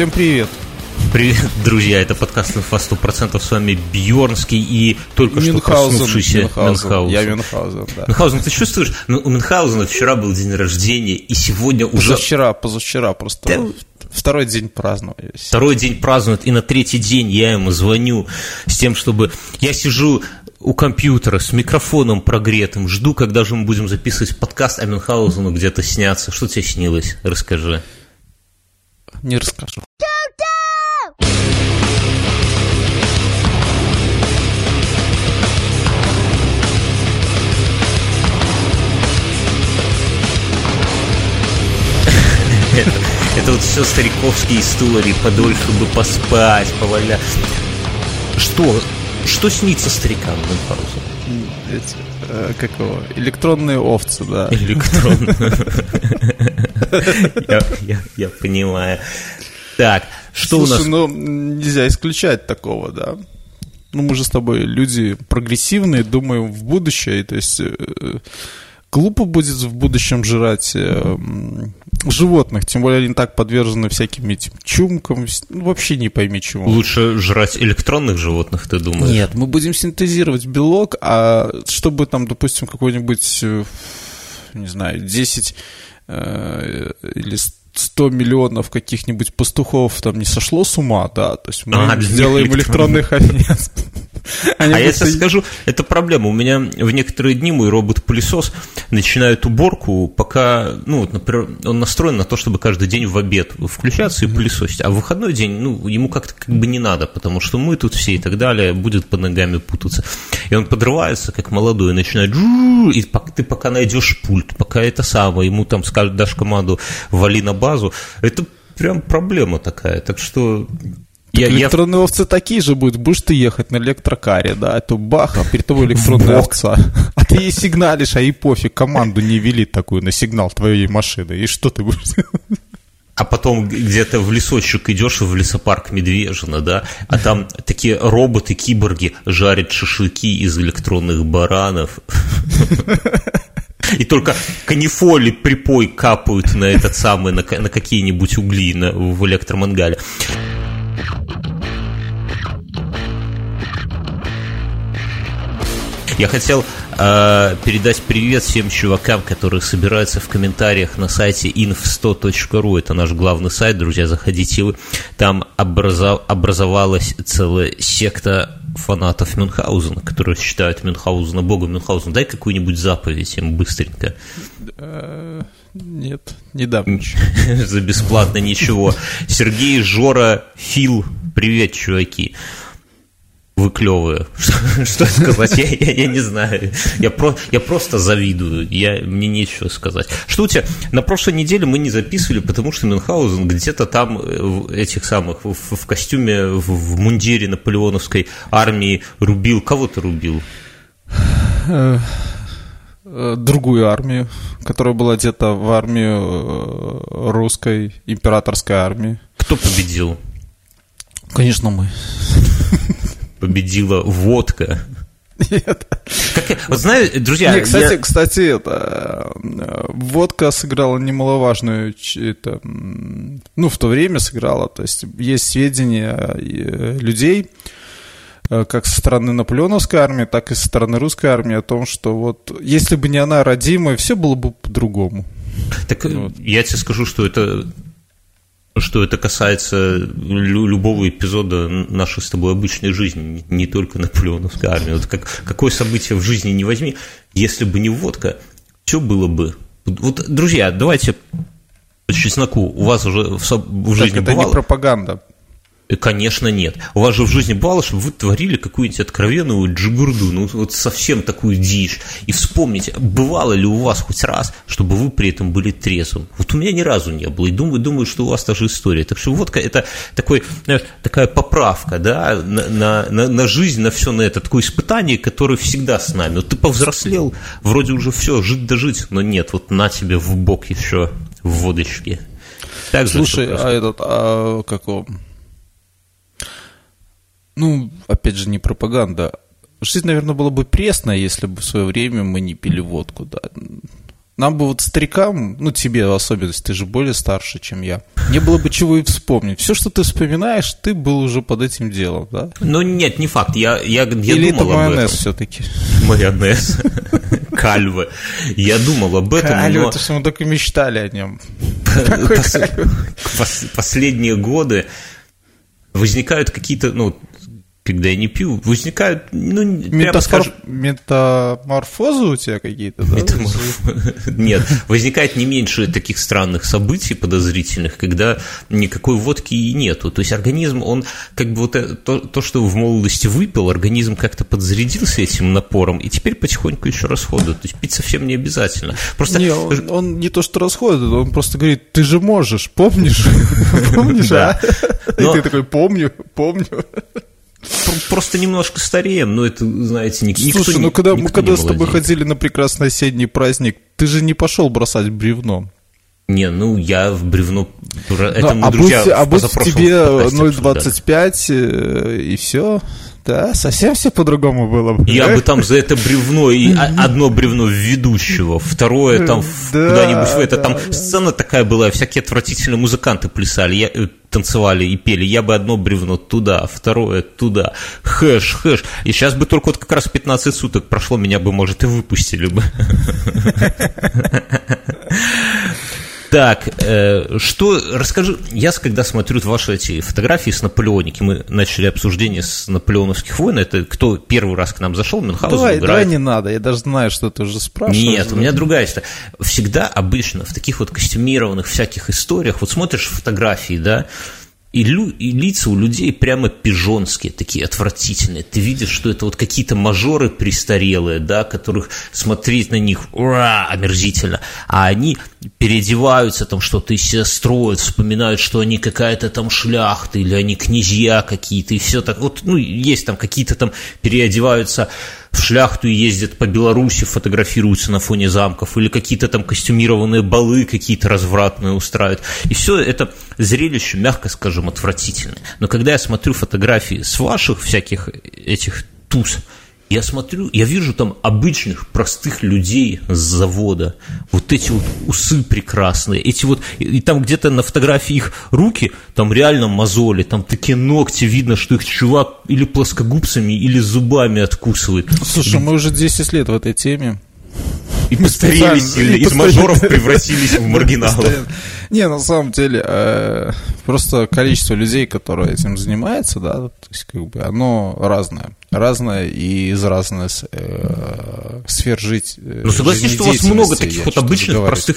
Всем привет. Привет, друзья, это подкаст «Инфа 100%», с вами Бьернский и только Мюнхгаузен, что проснувшийся Мюнхгаузен. Мюнхгаузен. Я Мюнхгаузен, да. Мюнхгаузен, ты чувствуешь? Ну, у Мюнхгаузена вчера был день рождения, и сегодня уже Позавчера, позавчера просто Да. второй день праздновали. второй день празднует, и на третий день я ему звоню с тем, чтобы... Я сижу у компьютера с микрофоном прогретым, жду, когда же мы будем записывать подкаст, а Мюнхгаузену где-то снятся. Что тебе снилось? Расскажи. Не расскажу. Это, это вот все стариковские истории, подольше бы поспать, поваля. Что? Что снится старикам Мюнхгаузену? Э, как его, электронные овцы, да. Электронно. Я- понимаю. Так, что у нас? Ну нельзя исключать такого, да. Ну, мы же с тобой люди прогрессивные, думаем в будущее, то есть э, глупо будет в будущем жрать э, животных, тем более они так подвержены всяким этим чумкам, ну, вообще не пойми чему. Лучше жрать электронных животных, ты думаешь? Нет, мы будем синтезировать белок, а чтобы там, допустим, какой-нибудь, э, не знаю, 10 э, или 100 миллионов каких-нибудь пастухов там не сошло с ума, да, то есть мы А, сделаем электронный овец. Они А я тебе скажу, это проблема. У меня в некоторые дни мой робот-пылесос начинает уборку, пока, ну, вот, например, он настроен на то, чтобы каждый день в обед включаться и пылесосить, а в выходной день, ну, ему как-то как бы не надо, потому что мы тут все и так далее, будет под ногами путаться. И он подрывается, как молодой, и начинает и ты пока найдешь пульт, пока это самое, ему там скажешь, дашь команду «вали на базу», это прям проблема такая, так что... Я, я Электронные овцы такие же будут, будешь ты ехать на электрокаре, да, это бах, а перед тобой электронная овца. А ты ей сигналишь, а ей пофиг, команду не вели такую на сигнал твоей машины. И что ты будешь А потом где-то в лесочек идешь, в лесопарк Медвежина, да, а там такие роботы-киборги жарят шашлыки из электронных баранов. И только канифоли припой капают на этот самый, на, на какие-нибудь угли на- в электромангале. Я хотел э, передать привет всем чувакам, которые собираются в комментариях на сайте inf100.ru. Это наш главный сайт, друзья, заходите вы. Там образо- образовалась целая секта фанатов Мюнхгаузена, которые считают Мюнхгаузена богом. Мюнхгаузен, дай какую-нибудь заповедь им быстренько. Нет, не дам ничего. За бесплатно ничего. Сергей, Жора, Фил, привет, чуваки. Вы клевые. Что, сказать? Я, я- я не знаю. Я, про, я просто завидую. Я, мне нечего сказать. Что у тебя? На прошлой неделе мы не записывали, потому что Мюнхгаузен где-то там, э, в этих самых, в, в костюме, в, в мундире наполеоновской армии рубил. Кого ты рубил? Э, Другую армию, которая была где-то в армию э, русской императорской армии. Кто победил? Конечно, мы. Победила водка. Нет. Как я- вот знаете, друзья, Не, кстати, я- кстати, это э, водка сыграла немаловажную, это, ну, в то время сыграла. То есть есть сведения людей, как со стороны наполеоновской армии, так и со стороны русской армии о том, что вот если бы не она родимая, все было бы по-другому. Так Ну Вот. я тебе скажу, что это что это касается лю- любого эпизода нашей с тобой обычной жизни, не только Наполеоновской армии. Вот как, какое событие в жизни не возьми, если бы не водка, все было бы. Вот, друзья, давайте по чесноку, у вас уже в, в Так жизни это бывало? не пропаганда. Э, Конечно, нет. У вас же в жизни бывало, чтобы вы творили какую-нибудь откровенную джигурду, ну вот совсем такую дичь. И вспомните, бывало ли у вас хоть раз, чтобы вы при этом были трезвым? Вот у меня ни разу не было. И думаю, думаю что у вас та же история. Так что водка это такой, знаешь, такая поправка, да, на, на, на- на жизнь, на все на это. Такое испытание, которое всегда с нами. Вот ты повзрослел, вроде уже все, жить да жить, но нет, вот на тебе в бок еще в водочке. Так Слушай, а этот, а как его? Ну, опять же, не пропаганда. Жизнь, наверное, была бы пресная, если бы в свое время мы не пили водку, да. нам бы вот старикам, ну тебе в особенности, ты же более старше, чем я, не было бы чего и вспомнить. Все, что ты вспоминаешь, ты был уже под этим делом, да? Ну нет, не факт. Я, я, я Или думал это майонез все-таки? Майонез. Кальвы. Я думал об этом, Калю, но это что мы только мечтали о нем. пос- последние годы возникают какие-то, ну, когда я не пью, возникают, ну, Метафор- скажем, Метаморфозы у тебя какие-то, да? Метаморф- Нет, возникает не меньше таких странных событий подозрительных, когда никакой водки и нету. То есть организм, он как бы вот это- то, то, что в молодости выпил, организм как-то подзарядился этим напором, и теперь потихоньку еще расходует. То есть пить совсем не обязательно. Просто Не, он, он не то что расходит, он просто говорит, ты же можешь, помнишь? Помнишь, а? И ты такой, помню, помню. Пр- просто немножко стареем, но это, знаете, ник- никто Слушай, ну когда мы когда с тобой ходили на прекрасный осенний праздник, ты же не пошел бросать бревно. Не, ну я в бревно... Это Ну, мы, а друзья, будь, а будь тебе подкасте обсуждали. 0,25 э, и все, да, совсем все по-другому было бы. Я да? бы там за это бревно, и одно бревно ведущего, второе там Да, куда-нибудь в это. да, Там да. сцена такая была, всякие отвратительные музыканты плясали, я, э, танцевали и пели. Я бы одно бревно туда, второе туда. Хэш, хэш. И сейчас бы только вот как раз 15 суток прошло, меня бы, может, и выпустили бы. Так, э, что, расскажи, я когда смотрю ваши эти фотографии с Наполеоники, мы начали обсуждение с наполеоновских войн, это кто первый раз к нам зашел, Мюнхгаузен Давай, играет. давай не надо, я даже знаю, что ты уже спрашиваешь. Нет, у меня другая история. Всегда обычно в таких вот костюмированных всяких историях, вот смотришь фотографии, да, и, лю- и лица у людей прямо пижонские, такие отвратительные. Ты видишь, что это вот какие-то мажоры престарелые, да, которых смотреть на них, ура, омерзительно. А они переодеваются, там что-то из себя строят, вспоминают, что они какая-то там шляхта, или они князья какие-то, и все так. Вот, ну, есть там какие-то там переодеваются в шляхту и ездят по Беларуси, фотографируются на фоне замков, или какие-то там костюмированные балы какие-то развратные устраивают. И все это зрелище, мягко скажем, отвратительное. Но когда я смотрю фотографии с ваших всяких этих туз, я смотрю, я вижу там обычных, простых людей с завода. Вот эти вот усы прекрасные. Эти вот, и там где-то на фотографии их руки, там реально мозоли, там такие ногти, видно, что их чувак или плоскогубцами, или зубами откусывает. Слушай, мы уже 10 лет в этой теме. И постарели сильно, из мажоров превратились в маргиналов. Не, на самом деле, э, просто количество людей, которые этим занимаются, да, то есть, как бы, оно разное. Разное и из разных э, сфер жить. э, Ну, согласись, что у вас много таких вот обычных простых,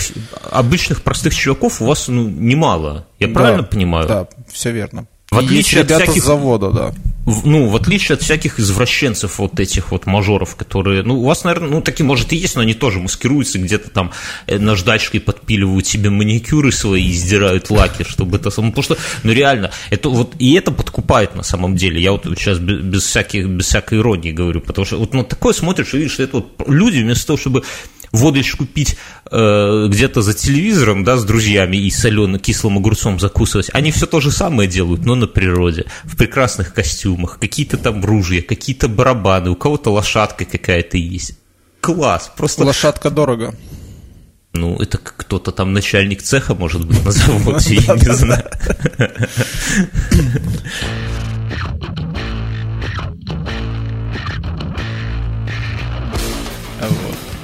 обычных простых чуваков у вас ну, немало. Я правильно понимаю? Да, все верно. В отличие от всяких- завода, да. Ну, в отличие от всяких извращенцев, вот этих вот мажоров, которые, ну, у вас, наверное, ну, такие, может, и есть, но они тоже маскируются, где-то там э, наждачкой подпиливают себе маникюры свои и сдирают лаки, чтобы это само, потому что, ну, реально, это вот, и это подкупает на самом деле, я вот сейчас без, без всяких, без всякой иронии говорю, потому что вот на такое смотришь и видишь, это вот люди вместо того, чтобы водочку пить э, где-то за телевизором, да, с друзьями и соленым кислым огурцом закусывать, они все то же самое делают, но на природе, в прекрасных костюмах, какие-то там ружья, какие-то барабаны, у кого-то лошадка какая-то есть. Класс, просто, Лошадка дорого. ну, это кто-то там начальник цеха, может быть, на заводе, я не знаю.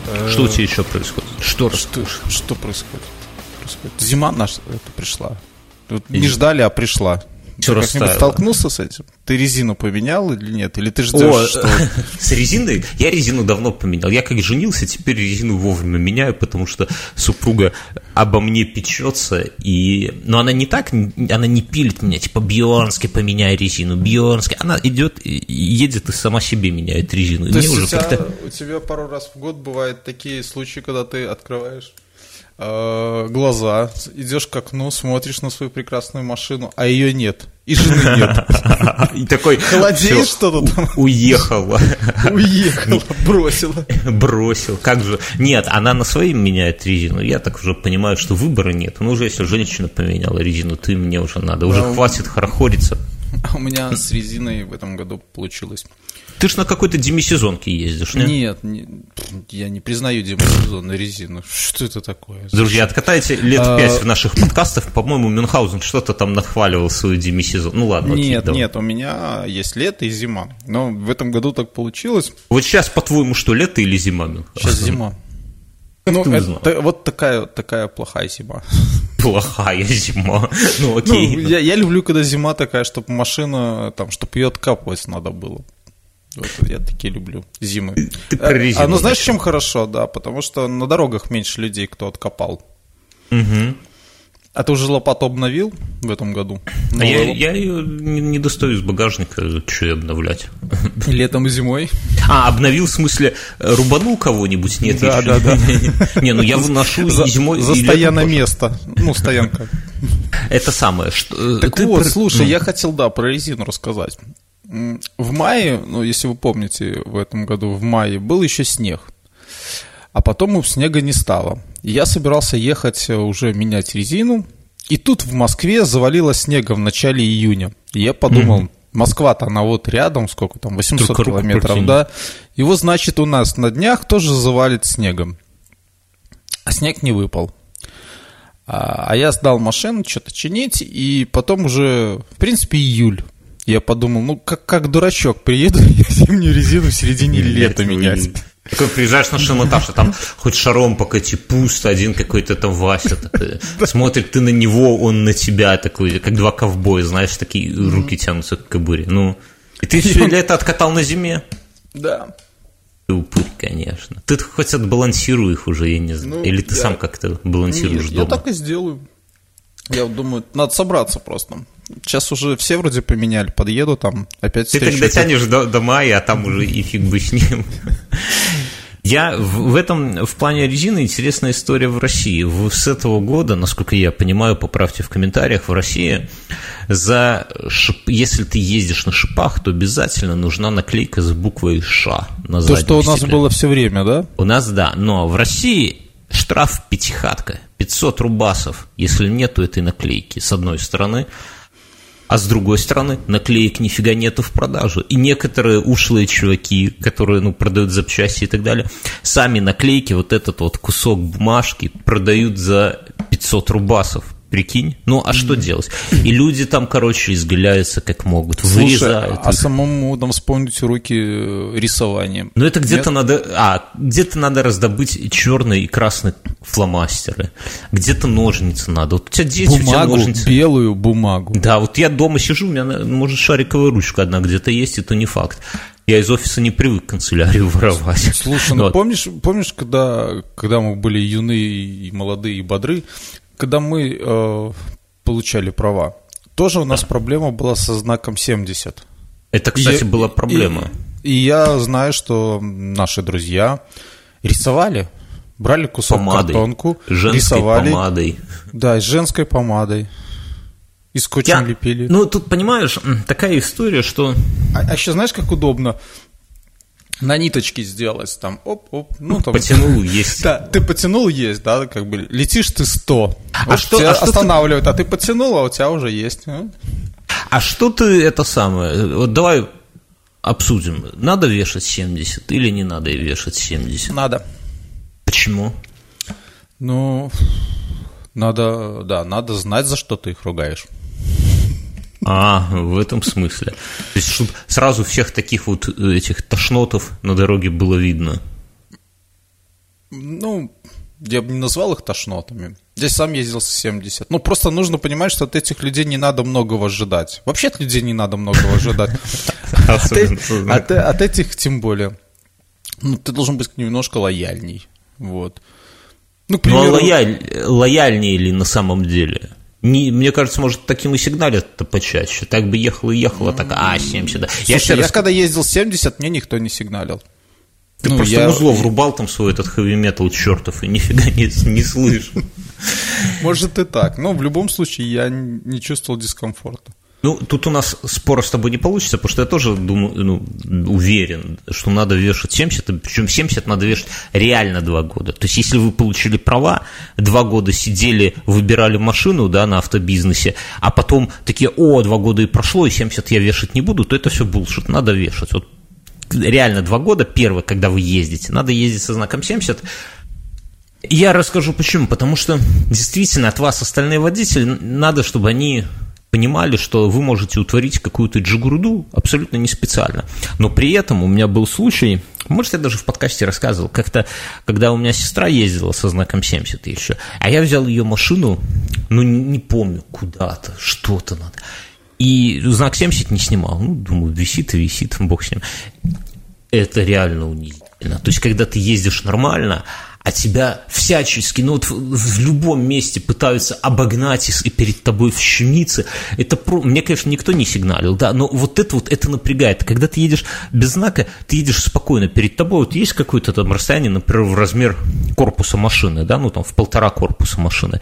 Вот. Что у тебя еще происходит? Что Что, что происходит? происходит? Зима наша пришла. Вот не ждали, а пришла. Ты как-нибудь растаяло. столкнулся с этим? Ты резину поменял или нет? Или ты ждешь, О, что... с резиной? Я резину давно поменял. Я как женился, теперь резину вовремя меняю, потому что супруга обо мне печется. И... Но она не так, она не пилит меня, типа, Бьернски, поменяй резину, Бьернски. Она идет, едет и сама себе меняет резину. То есть у тебя, у тебя пару раз в год бывают такие случаи, когда ты открываешь глаза, идешь к окну, смотришь на свою прекрасную машину, а ее нет. И жены нет. И такой... Холодеет «Всё, что-то там. Уехала. Уехала, бросила. Бросил. Как же? Нет, она на своим меняет резину. Я так уже понимаю, что выбора нет. Ну, уже если женщина поменяла резину, ты мне уже надо. Уже хватит хорохориться. А у меня с резиной в этом году получилось. Ты ж на какой-то демисезонке ездишь, не? Нет, не, я не признаю демосезон на резину. Что это такое? Друзья, откатайте лет А, пять в наших подкастах, по-моему, Мюнхгаузен что-то там нахваливал свою демисезон. Ну ладно, окей, Нет, давай. нет, у меня есть лето и зима. Но в этом году так получилось. Вот сейчас, по-твоему, что, лето или зима, Мюнхгаузен? Сейчас зима. Ну, это- вот такая, такая плохая зима. Плохая зима. Ну Ну, окей. я, я люблю, когда зима такая, чтобы машина, там, чтобы ее откапывать надо было. Вот, я такие люблю зимы. ты про А, А, ну знаешь, чем хорошо, да, потому что на дорогах меньше людей, кто откопал. Мгм. А ты уже лопату обновил в этом году? А я, я ее не, не достаю из багажника, что ее обновлять. Летом и зимой? А, обновил, в смысле, э, рубанул кого-нибудь? Нет, Да, да, да. Не, ну я выношу зимой, за и летом стоянное тоже. место. Ну, стоянка. Это самое. Что, э, Так вот, слушай, ну, я хотел, да, про резину рассказать. В мае, ну, если вы помните, в этом году в мае был еще снег. А потом снега не стало. И Я собирался ехать э, уже менять резину. И тут в Москве завалило снега в начале июня. И я подумал, Москва-то она вот рядом, сколько там, 800 Только километров, да. Вот, значит, у нас на днях тоже завалит снегом. А снег не выпал. А а я сдал машину, что-то чинить, и потом уже, в принципе, июль. Я подумал, ну, как, как дурачок, приеду я зимнюю резину в середине лета менять. Такой приезжаешь на шиномонтаж, а там хоть шаром покати, пусто, один какой-то там Вася. такой. Смотрит ты на него, он на тебя такой, как два ковбоя, знаешь, такие руки тянутся к кобуре. Ну, и ты все лето откатал на зиме? Да. Ты упырь, конечно. Ты хоть отбалансируй их уже, я не знаю. Ну, Или ты я- сам как-то балансируешь Нет, я дома? так и сделаю. Я вот думаю, надо собраться просто. Сейчас уже все вроде поменяли, подъеду там, опять Ты встречу тогда тянешь до, до мая, а там уже и фиг бы с ним. Я в, в этом, в плане резины интересная история в России. В- с этого года, насколько я понимаю, поправьте в комментариях, в России за шип- если ты ездишь на шипах, то обязательно нужна наклейка с буквой Ш на То, что у нас стекле. было все время, да? У нас да, но в России штраф пятихатка, 500 рубасов, если нету этой наклейки, с одной стороны, а с другой стороны, наклеек нифига нету в продаже. И некоторые ушлые чуваки, которые ну, продают запчасти и так далее, сами наклейки, вот этот вот кусок бумажки продают за 500 рубасов. Прикинь? Ну, а что делать? И люди там, короче, изгаляются как могут, Слушай, вырезают. а их. самому там вспомнить уроки э, рисования. Ну, это где-то надо... А, где-то надо раздобыть черные и красные фломастеры. Где-то ножницы надо. Вот у тебя дети, у тебя Бумагу, ножницы. белую бумагу. Да, вот я дома сижу, у меня, может, шариковая ручка одна где-то есть, и то не факт. Я из офиса не привык канцелярию воровать. Слушай, ну Вот. помнишь, помнишь, когда, когда мы были юны и молодые и бодры, когда мы э, получали права, тоже у нас проблема была со знаком 70. Это, кстати, И- была проблема. И, и я знаю, что наши друзья рисовали, брали кусок Помадой. картонку, Женской рисовали, помадой. да, с женской помадой, и скотчем Я- лепили. Ну, тут, понимаешь, такая история, что... А, еще знаешь, как удобно? На ниточке сделать, там, оп-оп, ну там... Потянул, есть. Да, ты потянул, есть, да, как бы летишь ты 100. А что- тебя а что ты- останавливает, а ты потянул, а у тебя уже есть. а? А что ты это самое? Вот давай обсудим. Надо вешать 70 или не надо вешать 70? Надо. Почему? Ну, надо, да, надо знать, за что ты их ругаешь. А, в этом смысле. То есть, чтобы сразу всех таких вот э, этих тошнотов на дороге было видно. Ну, я бы не назвал их тошнотами. Здесь сам ездил с 70. Ну, просто нужно понимать, что от этих людей не надо многого ожидать. Вообще от людей не надо многого ожидать. От э- От этих тем более. Ну, ты должен быть немножко лояльней. Вот. Ну, к Ну, а примеру, лояль, лояльнее ли на самом деле? Не, мне кажется, может, таким и сигналят-то почаще. Так бы ехал и ехал, а так, а, 70, да. Слушай, я я, раз, когда ездил 70, мне никто не сигналил. ты ну, просто я- музло врубал там свой этот хэви-метал чертов и нифига не, не слышу. Может и так. Но в любом случае я не чувствовал дискомфорта. Ну, тут у нас спора с тобой не получится, потому что я тоже думаю, ну, уверен, что надо вешать 70, причем 70 надо вешать реально два года. То есть, если вы получили права, два года сидели, выбирали машину, да, на автобизнесе, а потом такие, о, два года и прошло, и 70 я вешать не буду, то это все булшит, надо вешать. Вот реально два года, первое, когда вы ездите, надо ездить со знаком 70, я расскажу почему. Потому что действительно от вас остальные водители надо, чтобы они понимали, что вы можете утворить какую-то джигурду абсолютно не специально. Но при этом у меня был случай, может, я даже в подкасте рассказывал, как-то, когда у меня сестра ездила со знаком 70 еще, а я взял ее машину, ну, не помню, куда-то, что-то надо, и знак 70 не снимал. Ну, думаю, висит и висит, бог с ним. Это реально унизительно. То есть, когда ты ездишь нормально, а тебя всячески, ну вот в, в любом месте пытаются обогнать и, перед тобой вщемиться, это про... мне, конечно, никто не сигналил, да, но вот это вот, это напрягает. Когда ты едешь без знака, ты едешь спокойно, перед тобой вот есть какое-то там расстояние, например, в размер корпуса машины, да, ну там в полтора корпуса машины,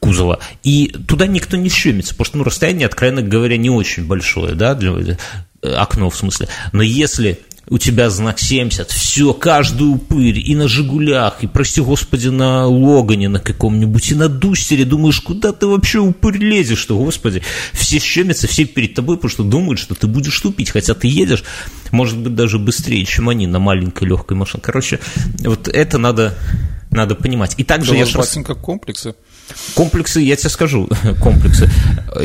кузова. И туда никто не щемится, потому что ну, расстояние, откровенно говоря, не очень большое, да, для, э, окно в смысле. Но если у тебя знак 70, все, каждый упырь, и на «Жигулях», и, прости господи, на «Логане» на каком-нибудь, и на «Дустере», думаешь, куда ты вообще упырь лезешь, что, господи, все щемятся, все перед тобой, потому что думают, что ты будешь тупить, хотя ты едешь, может быть, даже быстрее, чем они на маленькой легкой машине. Короче, вот это надо, надо понимать. И также да я... Раз... комплексы. Комплексы, я тебе скажу, комплексы.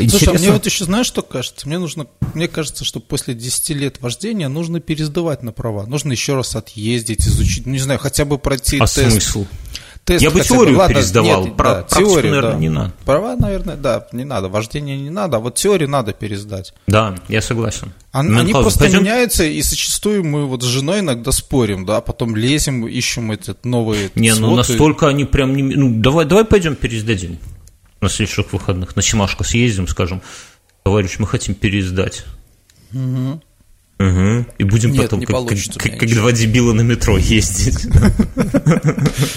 Слушай, а мне вот еще знаешь, что кажется? Мне нужно, мне кажется, что после 10 лет вождения нужно пересдавать на права. Нужно еще раз отъездить, изучить, ну, не знаю, хотя бы пройти а тест. смысл? Тест я бы теорию бы. пересдавал, нет, про, да, теорию, наверное, да. не надо. Права, наверное, да, не надо, вождение не надо, а вот теорию надо пересдать. Да, я согласен. А, они просто пойдем? меняются, и зачастую мы вот с женой иногда спорим, да, потом лезем, ищем эти новые Не, ну настолько они прям не... Ну, давай, давай пойдем пересдадим на следующих выходных, на Симашко съездим, скажем, товарищ, мы хотим пересдать. Угу. Угу. И будем Нет, потом, как, как, как два дебила на метро ездить.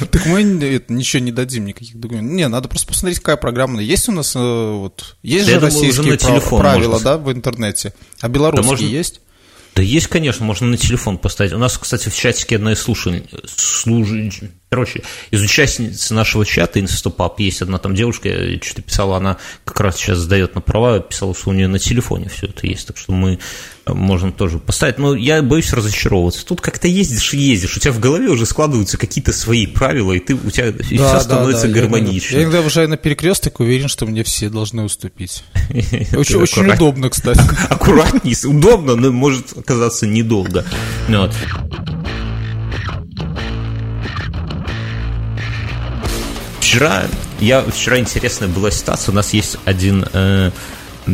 Так мы ничего не дадим, никаких документов. Не, надо просто посмотреть, какая программа. Есть у нас, э, вот, есть же российские правила, да, в интернете, а белорусские есть? Да есть, конечно, можно на телефон поставить. У нас, кстати, в чатике одна из слушаний, служ... Короче, из участниц нашего чата Инстапап есть одна там девушка, что-то писала, она как раз сейчас сдает на права, писала, что у нее на телефоне все это есть, так что мы э, можем тоже поставить. Но я боюсь разочаровываться. Тут как-то ездишь и ездишь, у тебя в голове уже складываются какие-то свои правила, и ты, у тебя да, все да, становится да, гармонично. Я иногда уже на перекресток уверен, что мне все должны уступить. Очень, удобно, кстати. Аккуратней, удобно, но может оказаться недолго. Вот. Вчера, я, вчера интересная была ситуация, у нас есть один э,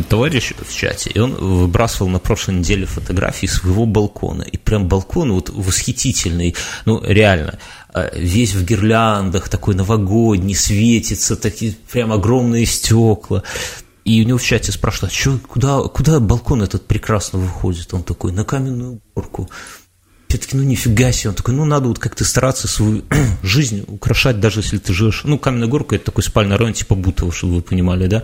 товарищ в чате, и он выбрасывал на прошлой неделе фотографии своего балкона, и прям балкон вот восхитительный, ну реально, э, весь в гирляндах, такой новогодний, светится, такие прям огромные стекла, и у него в чате спрашивают, а куда, куда балкон этот прекрасно выходит? Он такой, на каменную горку все-таки, ну нифига себе, он такой, ну надо вот как-то стараться свою жизнь украшать, даже если ты живешь, ну Каменная Горка это такой спальный район типа Бутова, чтобы вы понимали, да.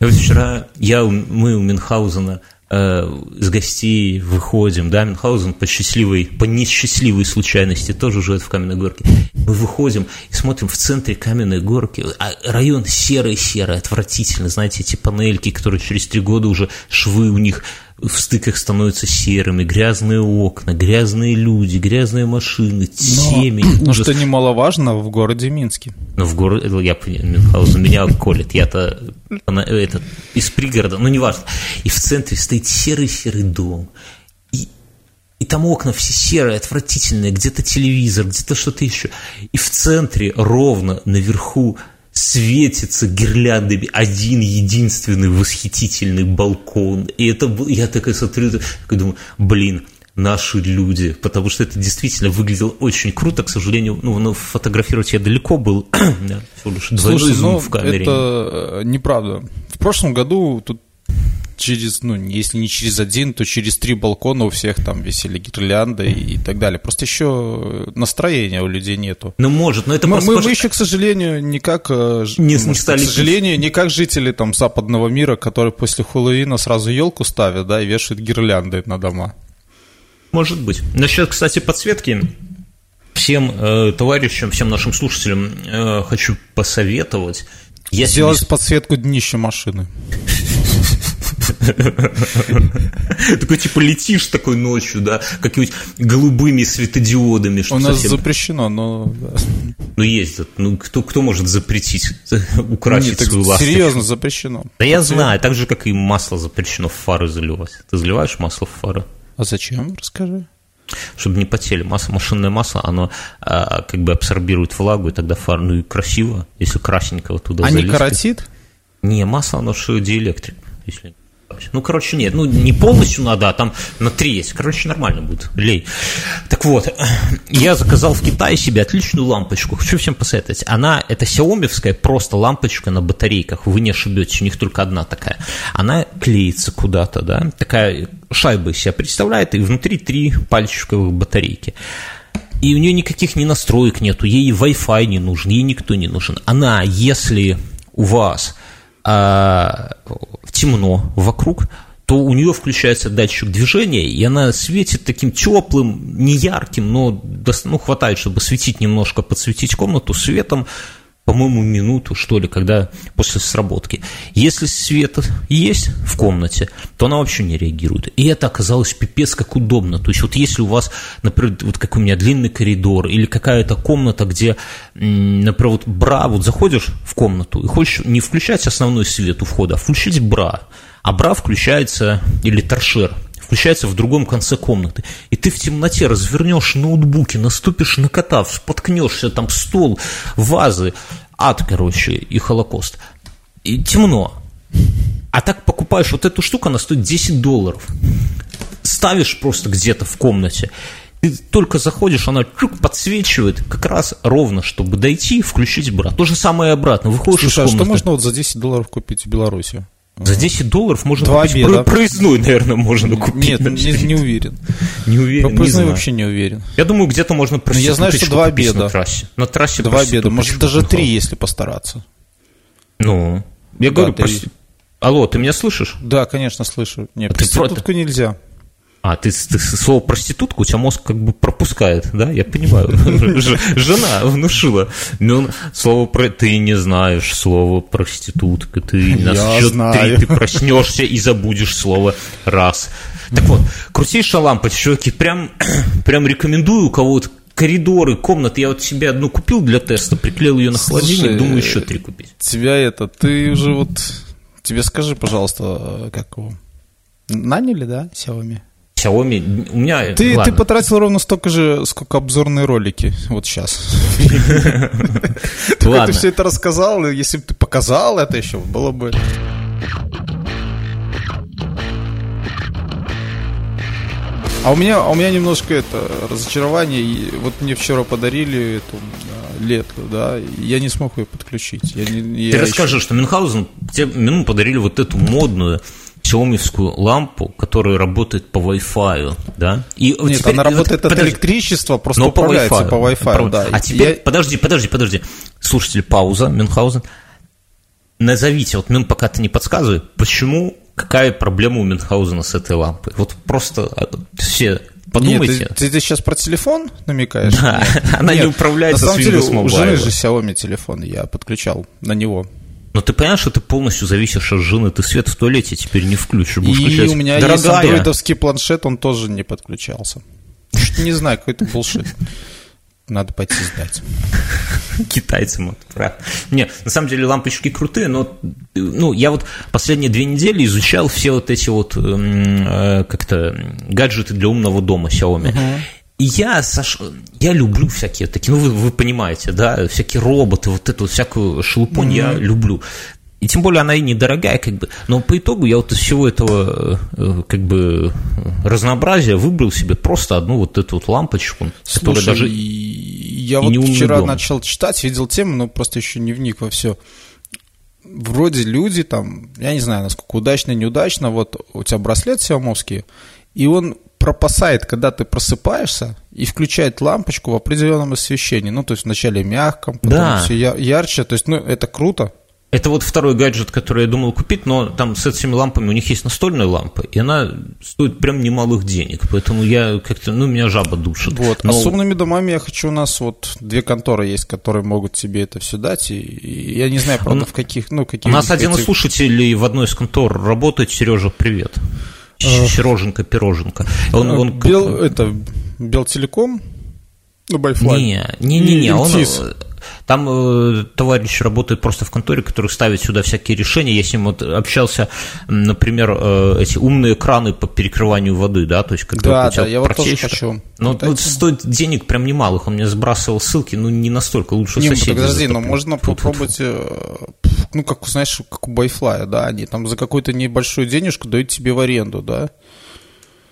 И вот вчера я, мы у Мюнхгаузена э, с гостей выходим, да, Мюнхгаузен по счастливой, по несчастливой случайности тоже живет в Каменной Горке. Мы выходим и смотрим в центре Каменной Горки, а район серый-серый, отвратительно, знаете, эти панельки, которые через три года уже швы у них в стыках становятся серыми, грязные окна, грязные люди, грязные машины, темень. Но, что немаловажно, в городе Минске. Ну, в городе, я Мюнхгаузен меня колет, я-то этот, из пригорода, ну, неважно. И в центре стоит серый-серый дом, и, и там окна все серые, отвратительные, где-то телевизор, где-то что-то еще. И в центре ровно наверху светится гирляндами один единственный восхитительный балкон. И это я такой смотрю, такой думаю, блин, наши люди, потому что это действительно выглядело очень круто, к сожалению, ну, ну фотографировать я далеко был, всего лишь зум ну, в камере. это э, неправда. В прошлом году тут через, ну, если не через один, то через три балкона у всех там висели гирлянды и, так далее. Просто еще настроения у людей нету. Ну, может, но это мы, просто... Мы, мы еще, к сожалению, не как... э, Не, может, не стали... К сожалению, не как жители там западного мира, которые после Хэллоуина сразу елку ставят, да, и вешают гирлянды на дома. Может быть. Насчет, кстати, подсветки, всем э, товарищам, всем нашим слушателям э, хочу посоветовать. Если Сделать не- подсветку днища машины. Такой, типа, летишь такой ночью, да, какими-нибудь голубыми светодиодами. У нас запрещено, но... Ну, ездят. Ну, кто, кто может запретить украсить свою ласточку? серьезно запрещено. Да я знаю, так же, как и масло запрещено в фары заливать. Ты заливаешь масло в фары? А зачем? Расскажи. Чтобы не потели. Масло, машинное масло, оно а, как бы абсорбирует влагу, и тогда фар, ну и красиво, если красненького туда А не залить. каротит? Не, масло, оно же диэлектрик, если не. Ну, короче, нет, ну не полностью надо, а там на три есть. Короче, нормально будет. Лей. Так вот, я заказал в Китае себе отличную лампочку. Хочу всем посоветовать. Она, это сяомевская просто лампочка на батарейках. Вы не ошибетесь, у них только одна такая. Она клеится куда-то, да. Такая шайба себя представляет, и внутри три пальчиковых батарейки. И у нее никаких ни настроек нету, ей Wi-Fi не нужен, ей никто не нужен. Она, если у вас а, темно вокруг, то у нее включается датчик движения, и она светит таким теплым, не ярким, но ну, хватает, чтобы светить немножко, подсветить комнату светом, по-моему, минуту, что ли, когда после сработки. Если свет есть в комнате, то она вообще не реагирует. И это оказалось пипец как удобно. То есть вот если у вас, например, вот как у меня длинный коридор или какая-то комната, где, например, вот бра, вот заходишь в комнату и хочешь не включать основной свет у входа, а включить бра. А бра включается, или торшер, включается в другом конце комнаты. И ты в темноте развернешь ноутбуки, наступишь на кота, споткнешься, там стол, вазы, ад, короче, и холокост. И темно. А так покупаешь вот эту штуку, она стоит 10 долларов. Ставишь просто где-то в комнате. Ты только заходишь, она чук подсвечивает как раз ровно, чтобы дойти, включить брат. То же самое и обратно. Выходишь Слушай, а из что комнаты. можно вот за 10 долларов купить в Беларуси? За 10 долларов можно Два купить обеда. про- проездной, наверное, можно купить. Нет, не, не уверен. Не уверен, Про знаю. вообще не уверен. Я думаю, где-то можно Ну, я знаю, что два обеда. На трассе. На трассе Два обеда, может даже три, если постараться. Ну, я Да, говорю, три. прости- Алло, ты меня слышишь? Да, конечно, слышу. Не, А ты проститутку нельзя. А, ты, ты слово проститутка, у тебя мозг как бы пропускает, да? Я понимаю. Жена внушила. Ну, слово про... Ты не знаешь слово проститутка. Ты на счет три ты проснешься и забудешь слово раз. Так вот, крутейшая лампочка, чуваки, прям, прям рекомендую, у кого вот коридоры, комнаты. Я вот себе одну купил для теста, приклеил ее на холодильник, Слушай, думаю, еще три купить. Тебя это, ты уже вот... Тебе скажи, пожалуйста, как его... Наняли, да, Xiaomi? Xiaomi, у меня... Ты, ты потратил ровно столько же, сколько обзорные ролики вот сейчас. Ты все это рассказал, если бы ты показал это еще, было бы... А у меня, а у меня немножко это разочарование. И Вот мне вчера подарили эту а, лету, да, я не смог ее подключить. Я не- я Ты еще- расскажи, что Мюнхгаузен, тебе ну, подарили вот эту модную xiaomi лампу, которая работает по Wi-Fi, да? И вот Нет, теперь- она вот работает от подожди, электричества, просто но по управляется Wi-Fi. по Wi-Fi, да. А теперь, Я- подожди, подожди, подожди. Слушатели, пауза, Мюнхгаузен. Назовите, вот Мюн пока ты не подсказывай, почему, какая проблема у Мюнхгаузена с этой лампой? Вот просто а, все подумайте. Нет, ты, ты сейчас про телефон намекаешь? Да, Нет. она не Нет, управляется на самом с деле, у жены же Xiaomi телефон, я подключал на него. Но ты понимаешь, что ты полностью зависишь от жены, ты свет в туалете теперь не включишь, будешь И включать. у меня есть Дорогая, андроидовский планшет, он тоже не подключался. Не знаю, какой-то булшит. Надо пойти сдать. китайцам это правда. Не, на самом деле лампочки крутые, но ну, я вот последние две недели изучал все вот эти вот м, э, как-то гаджеты для умного дома Xiaomi. И я, Саш, я люблю всякие такие, ну вы, вы понимаете, да, всякие роботы, вот эту всякую шелупонь я люблю. И тем более она и недорогая, как бы. Но по итогу я вот из всего этого э, как бы разнообразия выбрал себе просто одну вот эту вот лампочку, которая Слушай, даже и я и вот вчера дом. начал читать, видел тему, но просто еще не вник во все. вроде люди там, я не знаю, насколько удачно, неудачно, вот у тебя браслет сиамовский, и он пропасает, когда ты просыпаешься, и включает лампочку в определенном освещении. Ну, то есть вначале мягком, потом Да. все ярче. То есть, ну, это круто. Это вот второй гаджет, который я думал купить, но там с этими лампами у них есть настольная лампа, и она стоит прям немалых денег, поэтому я как-то, ну, меня жаба душит. Вот. Но А с умными домами я хочу, у нас вот две конторы есть, которые могут тебе это все дать. И, и я не знаю, правда, Он- в каких, ну, У каких нас один из слушателей в одной из контор работает, Сережа, привет. Сереженька, пироженка. Он, он Э, Бел, это, Белтелеком? Ну, Байфлай. Не, не, не, не, он, э, там э, товарищ работает просто в конторе, который ставит сюда всякие решения. Я с ним вот общался, например, э, эти умные краны по перекрыванию воды, да, то есть когда Да, у тебя да, я вот тоже хочу. Но Вот ну, эти. стоит денег прям немалых, он мне сбрасывал ссылки, ну не настолько, лучше Не, ну, соседей подожди, но затоплю. можно попробовать, э, ну, как, знаешь, как у Байфлая, да, они там за какую-то небольшую денежку дают тебе в аренду, да.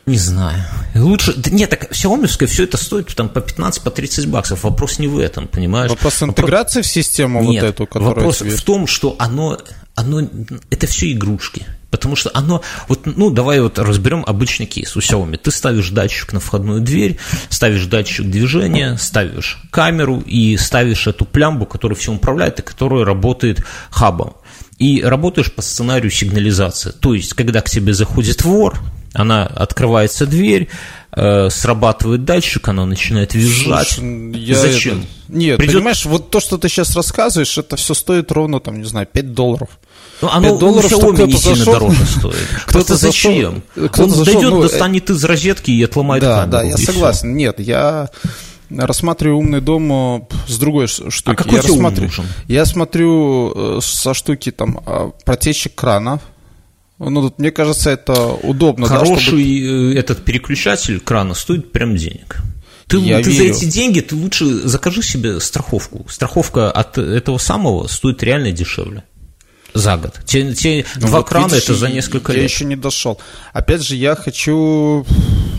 Не знаю. Лучше... Да нет, так Xiaomi все это стоит там по 15, по 30 баксов. Вопрос не в этом, понимаешь? Вопрос интеграции в систему Нет, вот эту, которая вопрос тебе... в том, что оно, оно, это все игрушки. Потому что оно, вот, ну, давай вот разберем обычный кейс у Xiaomi. Ты ставишь датчик на входную дверь, ставишь датчик движения, ставишь камеру и ставишь эту плямбу, которая всем управляет и которая работает хабом. И работаешь по сценарию сигнализации. То есть, когда к тебе заходит вор, она открывается дверь, э, срабатывает датчик, она начинает визжать. Слушай, я Зачем? это- Нет, Придет- понимаешь, вот то, что ты сейчас рассказываешь, это все стоит ровно, там, не знаю, 5 долларов. Ну, оно 5 долларов, у Xiaomi не сильно зашел- дороже стоит. Кто-то зачем? кто-то Он зашел, дойдет, ну, э- достанет из розетки и отломает Да, камеру. да, я и всё. согласен. Нет, я рассматриваю умный дом э, с другой штуки. какой я тебе ум рассматриваю- нужен? Я смотрю э, со штуки там а, протечек крана. Ну, тут, мне кажется, это удобно. да, чтобы- Хороший э, этот переключатель крана стоит прям денег. Ты, Я ты за верю. эти деньги ты лучше закажи себе страховку. Страховка от этого самого стоит реально дешевле. За год. Те, те Ну, два вот крана видишь, это за я- несколько я лет. еще не дошел. Опять же, я хочу,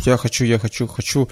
я хочу, я хочу, хочу.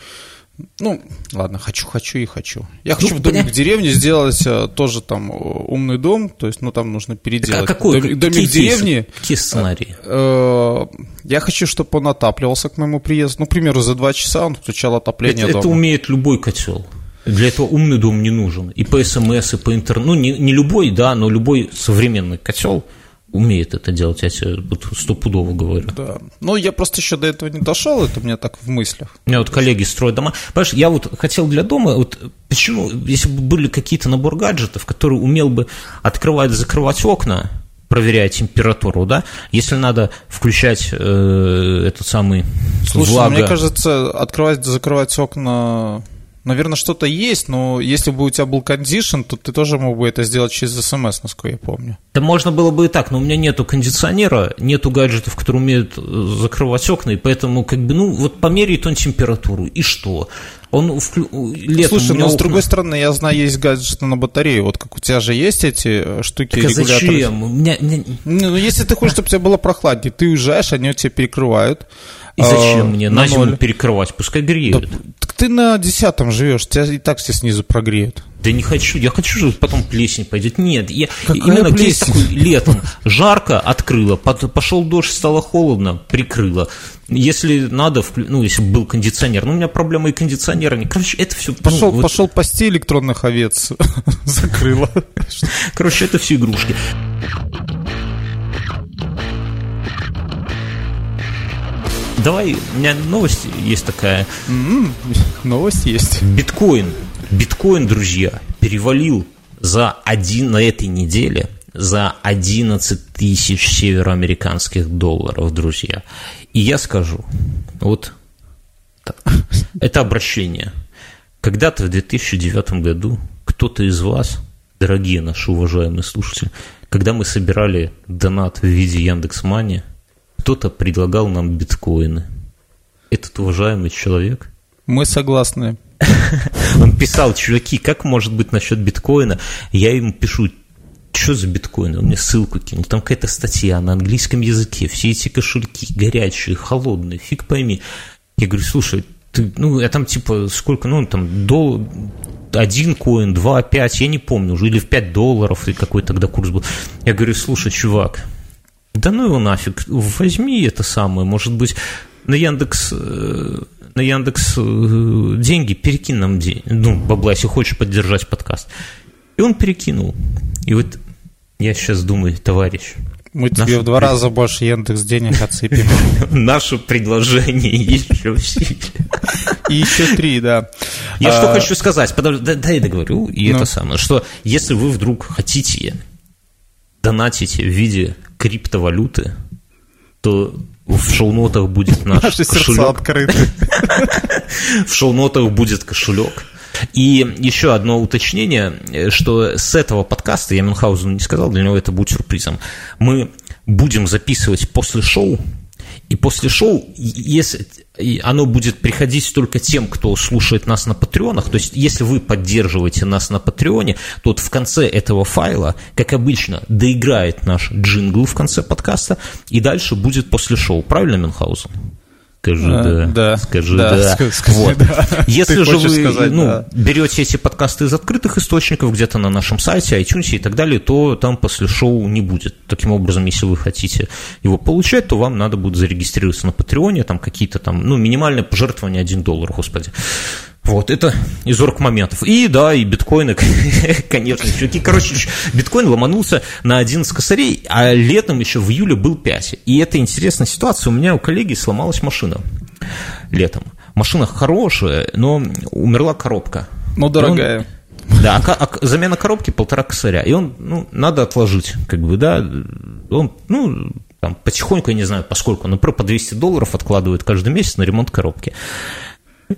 Ну, ладно, хочу, хочу и хочу. Я хочу Ну, в домик поня- в деревне сделать э, тоже там э, умный дом, то есть, ну, там нужно переделать. а какой? Домик, домик какие в деревне. Какие сценарии? э, Я хочу, чтобы он отапливался к моему приезду. Ну, к примеру, за два часа он включал отопление Это, это дома. умеет любой котел. Для этого умный дом не нужен. И по СМС, и по интернету. Ну, не, не любой, да, но любой современный котел умеет это делать. Я тебе вот стопудово говорю. Да. Ну, я просто еще до этого не дошел, это у меня так в мыслях. У меня вот коллеги строят дома. Понимаешь, я вот хотел для дома, вот почему, если бы были какие-то набор гаджетов, который умел бы открывать, закрывать окна, проверяя температуру, да, если надо включать э, этот самый Слушай, ну, влага. мне кажется, открывать, закрывать окна, наверное, что-то есть, но если бы у тебя был кондишн, то ты тоже мог бы это сделать через смс, насколько я помню. Да можно было бы и так, но у меня нету кондиционера, нету гаджетов, которые умеют э, закрывать окна, и поэтому, как бы, ну, вот померяет он температуру, и что? Он вклю... летом Слушай, но с окна- другой стороны, я знаю, есть гаджеты на батарею. Вот как у тебя же есть эти э, штуки Так а регуляторы. зачем? У меня, Ну, ну, если ты хочешь, чтобы тебе было прохладнее, ты уезжаешь, они у тебя перекрывают. И зачем а, мне на на зиму перекрывать? Пускай Да, греют. так ты на десятом живешь, тебя и так все снизу прогреют. Да не хочу, я хочу, чтобы потом плесень пойдет. Нет, я Какая именно плесень? такой летом. Жарко, открыло, пошел дождь, стало холодно, прикрыло. Если надо, ну, если бы был кондиционер, ну, у меня проблема и кондиционера. не- Короче, это все... Пошел, пошел пасти электронных овец, закрыла. Короче, это все игрушки. Давай, у меня новость есть такая. М, Новость есть. Биткоин, биткоин, друзья, перевалил за один на этой неделе за 11 тысяч североамериканских долларов, друзья. И я скажу, вот это обращение. Когда-то в 2009 году кто-то из вас, дорогие наши уважаемые слушатели, когда мы собирали донат в виде Яндекс.Мани, кто-то предлагал нам биткоины. Этот уважаемый человек Мы согласны. он писал, чуваки, как может быть насчет биткоина? Я ему пишу, что за биткоин? Он мне ссылку кинул. Там какая-то статья на английском языке. Все эти кошельки горячие, холодные, фиг пойми. Я говорю, слушай, ты, ну, я там типа сколько, ну, там, до, один коин, два, пять, я не помню уже, или в пять долларов, и какой тогда курс был. Я говорю, слушай, чувак, да ну его нафиг, возьми это самое, может быть, на Яндекс, э, на Яндекс э, деньги, перекинь нам деньги, ну, бабла, если хочешь поддержать подкаст. И он перекинул. И вот я сейчас думаю, товарищ, мы тебе Наше в два пред... раза больше Яндекс денег отсыпем. Наше предложение еще. И еще три, да. Я а... что хочу сказать, дай я договорю, и ну. это самое, что если вы вдруг хотите донатить в виде криптовалюты, то в шоу-нотах будет наш Наши кошелек. открыты. В шоу-нотах будет кошелек. И еще одно уточнение, что с этого подкаста, я Мюнхгаузену не сказал, для него это будет сюрпризом, мы будем записывать после шоу, и после шоу, если оно будет приходить только тем, кто слушает нас на Патреонах, то есть если вы поддерживаете нас на Патреоне, то вот в конце этого файла, как обычно, доиграет наш джингл в конце подкаста, и дальше будет после шоу. Правильно, Мюнхгаузен? Скажи а, да. да. Скажи да. да. Скажи, вот. да. Если Ты же вы сказать, ну, да. берете эти подкасты из открытых источников, где-то на нашем сайте, iTunes и так далее, то там после шоу не будет. Таким образом, если вы хотите его получать, то вам надо будет зарегистрироваться на Патреоне, там какие-то там, ну, минимальное пожертвование 1 доллар, господи. Вот, это из моментов. И да, и биткоины, конечно, чуваки. Короче, биткоин ломанулся на 11 косарей, а летом еще в июле был 5. И это интересная ситуация. У меня у коллеги сломалась машина летом. Машина хорошая, но умерла коробка. Ну, дорогая. Он, да, а, а замена коробки полтора косаря. И он, ну, надо отложить, как бы, да. Он, ну, там, потихоньку, я не знаю, поскольку, например, по 200 долларов откладывает каждый месяц на ремонт коробки.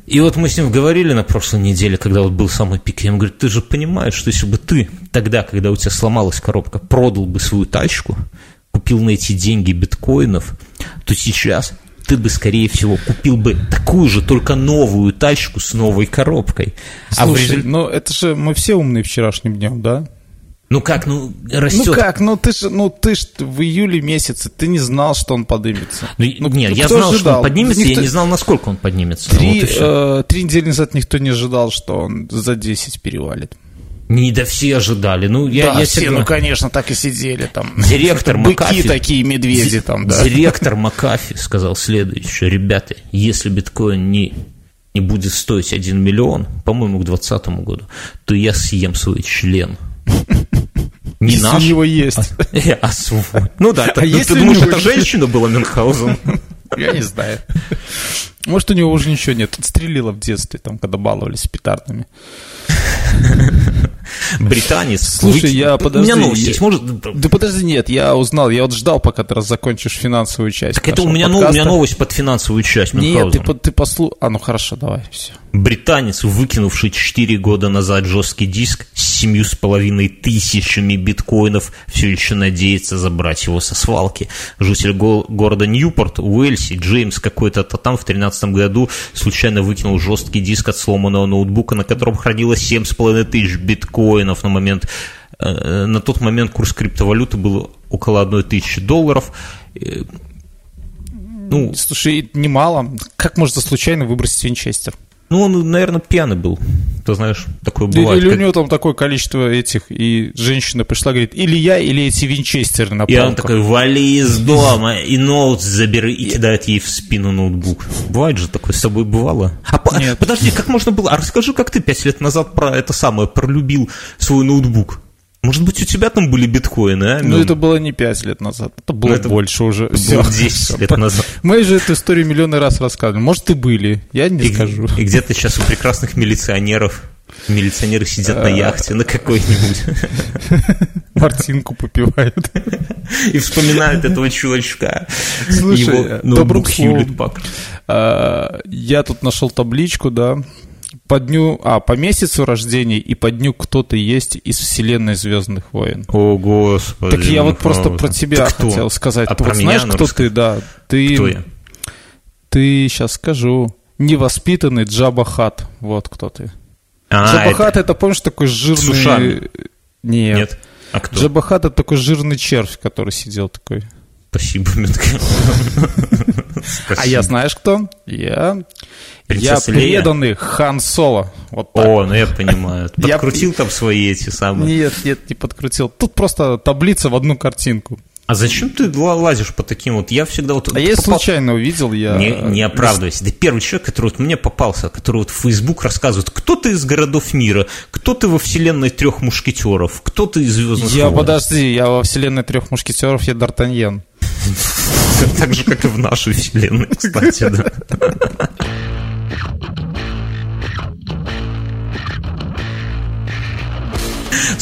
И вот мы с ним говорили на прошлой неделе, когда вот был самый пик, я ему говорю, ты же понимаешь, что если бы ты тогда, когда у тебя сломалась коробка, продал бы свою тачку, купил на эти деньги биткоинов, то сейчас ты бы, скорее всего, купил бы такую же, только новую тачку с новой коробкой. Слушай, а в результ... ну это же мы все умные вчерашним днем, да? Ну как, ну растет. Ну как, ну ты же, ну ты ж в июле месяце, ты не знал, что он поднимется. Ну, ну нет, ну, я знал, ожидал? что он поднимется, никто... я не знал, насколько он поднимется. Три, вот э, три недели назад никто не ожидал, что он за 10 перевалит. Не да все ожидали. Ну, я, да, я все, всегда... ну, конечно, так и сидели там. Директор Макафи... Быки такие, медведи там, да. Директор Макафи сказал следующее. Ребята, если биткоин не, не будет стоить 1 миллион, по-моему, к 2020 году, то я съем свой член. Не если наш. у него есть. А, а свой. Ну да, а ты, если ты думаешь, это женщина была Мюнхгаузен? Я не знаю. Может, у него уже ничего нет. Отстрелила в детстве, там, когда баловались петардами. Британец. Слушай, я подожди. У меня новость есть, может? Да подожди, нет, я узнал, я вот ждал, пока ты раз закончишь финансовую часть. Так это у меня, у меня новость под финансовую часть. Нет, ты, ты послушай. А, ну хорошо, давай, все. Британец, выкинувший 4 года назад жесткий диск с семью с половиной тысячами биткоинов, все еще надеется забрать его со свалки. Житель го- города Ньюпорт, Уэльси, Джеймс какой-то там в 2013 году случайно выкинул жесткий диск от сломанного ноутбука, на котором хранилось 7,5 тысяч биткоинов на момент э, на тот момент курс криптовалюты был около 1 тысячи долларов. Э, ну, Слушай, немало. Как можно случайно выбросить винчестер? Ну, он, наверное, пьяный был. Ты знаешь, такое бывает. Или как... у него там такое количество этих, и женщина пришла, говорит, или я, или эти винчестеры на И он такой, вали из дома, и ноут забери, и кидает ей в спину ноутбук. Бывает же такое, с собой бывало? А, Нет. подожди, как можно было? А расскажи, как ты пять лет назад про это самое, пролюбил свой ноутбук? Может быть, у тебя там были биткоины, а? Ну, это было не 5 лет назад, это было ну, это больше уже. Было 10 лет назад. Мы же эту историю миллионы раз рассказывали. Может, и были, я не и, скажу. И где-то сейчас у прекрасных милиционеров Милиционеры сидят на яхте на какой-нибудь. Мартинку попивают. И вспоминают этого чувачка. Слушай, добрым словом, а, я тут нашел табличку, да, по дню, а, по месяцу рождения и по дню кто-то есть из вселенной Звездных войн. О, господи. Так я вот просто про тебя хотел сказать. А ты вот знаешь, кто ты, да? Ты, кто я? Ты, сейчас скажу, невоспитанный Джабахат. Вот кто ты. А, Джабахат это... это, помнишь, такой жирный... С Нет. Нет. А кто? Джабахат это такой жирный червь, который сидел такой. Спасибо, Митка. А я знаешь кто? Я... Я преданный Хан Соло. Вот так. О, ну я понимаю. Подкрутил я... там свои эти самые... Нет, нет, не подкрутил. Тут просто таблица в одну картинку. А зачем ты лазишь по таким вот? Я всегда вот... А я попал... случайно увидел, я... Не, не оправдывайся. Ты первый человек, который вот мне попался, который вот в Facebook рассказывает, кто ты из городов мира, кто ты во вселенной трех мушкетеров, кто ты из Звездных Я, войн. подожди, я во вселенной трех мушкетеров, я Д'Артаньян. Так же, как и в нашей вселенной, кстати, да.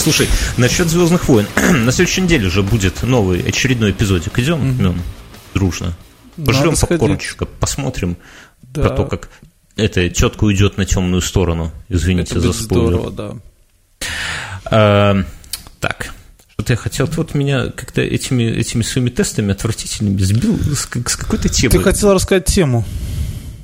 Слушай, насчет Звездных войн. На следующей неделе уже будет новый очередной эпизодик. Идем, mm дружно. Пожрем попкорнчика, посмотрим да. про то, как эта тетка уйдет на темную сторону. Извините Это за спойлер. Здорово, да. А, так, что-то я хотел, ты вот меня как-то этими, этими своими тестами отвратительными сбил с, с какой-то темой. Ты хотел рассказать тему.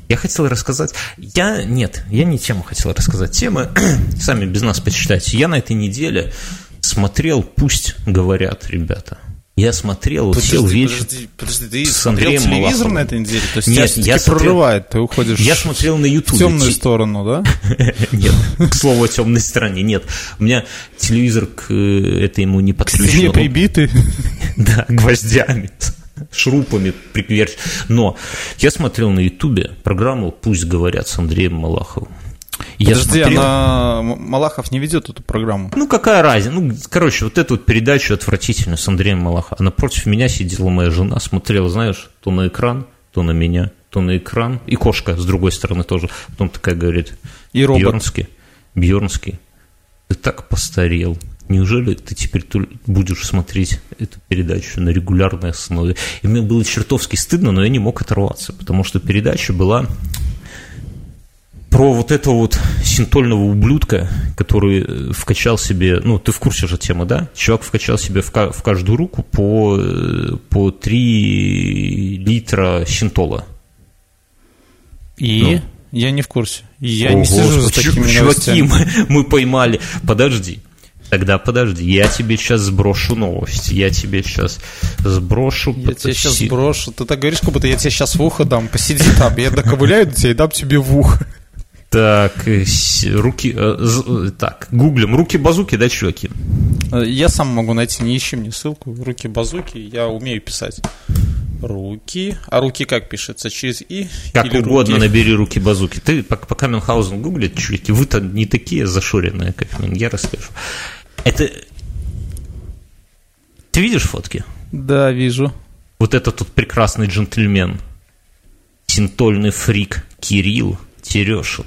Я хотел рассказать... Я... Нет, я не тему хотел рассказать. Темы сами без нас почитайте. Я на этой неделе смотрел «Пусть говорят ребята». Я смотрел, подожди, сел вечер подожди, подожди, ты с Андреем телевизор Малаховым. на этой неделе? То есть Нет, тебя я смотрел, прорывает, ты уходишь Я смотрел на YouTube. В темную сторону, да? Нет, к слову о темной стороне, нет. У меня телевизор к э, этой ему не подключен. К прибитый? Да, гвоздями шурупами прикверч. Но я смотрел на Ютубе программу «Пусть говорят» с Андреем Малаховым. Я Подожди, смотрел... она... Малахов не ведет эту программу? Ну, какая разница? Ну, короче, вот эту вот передачу отвратительную с Андреем Малаховым. А напротив меня сидела моя жена, смотрела, знаешь, то на экран, то на меня, то на экран. И кошка с другой стороны тоже. Потом такая говорит... И робот. Бьернский, Бьернский, ты так постарел. Неужели ты теперь будешь смотреть эту передачу на регулярной основе? И мне было чертовски стыдно, но я не мог оторваться, потому что передача была про вот этого вот синтольного ублюдка, который э, вкачал себе, ну, ты в курсе же темы, да? Чувак вкачал себе в, в каждую руку по, э, по 3 литра синтола. И? Ну, я не в курсе. Я О, не сижу за такими чуваки, мы, мы поймали. Подожди. Тогда подожди, я тебе сейчас сброшу новость. Я тебе сейчас сброшу. Я тебе сейчас сброшу. Ты так говоришь, как будто я тебе сейчас в ухо дам. Посиди там, я доковыляю до тебя и дам тебе в ухо. Так, э, руки... Э, э, так, гуглим. Руки-базуки, да, чуваки? Я сам могу найти, не ищи мне ссылку. Руки-базуки, я умею писать. Руки. А руки как пишется? Через И? Как или угодно руки? набери руки-базуки. Ты по, по Каменхаузен гуглит, чуваки, вы-то не такие зашоренные, как я расскажу. Это... Ты видишь фотки? Да, вижу. Вот этот тут прекрасный джентльмен. Синтольный фрик Кирилл Терешин.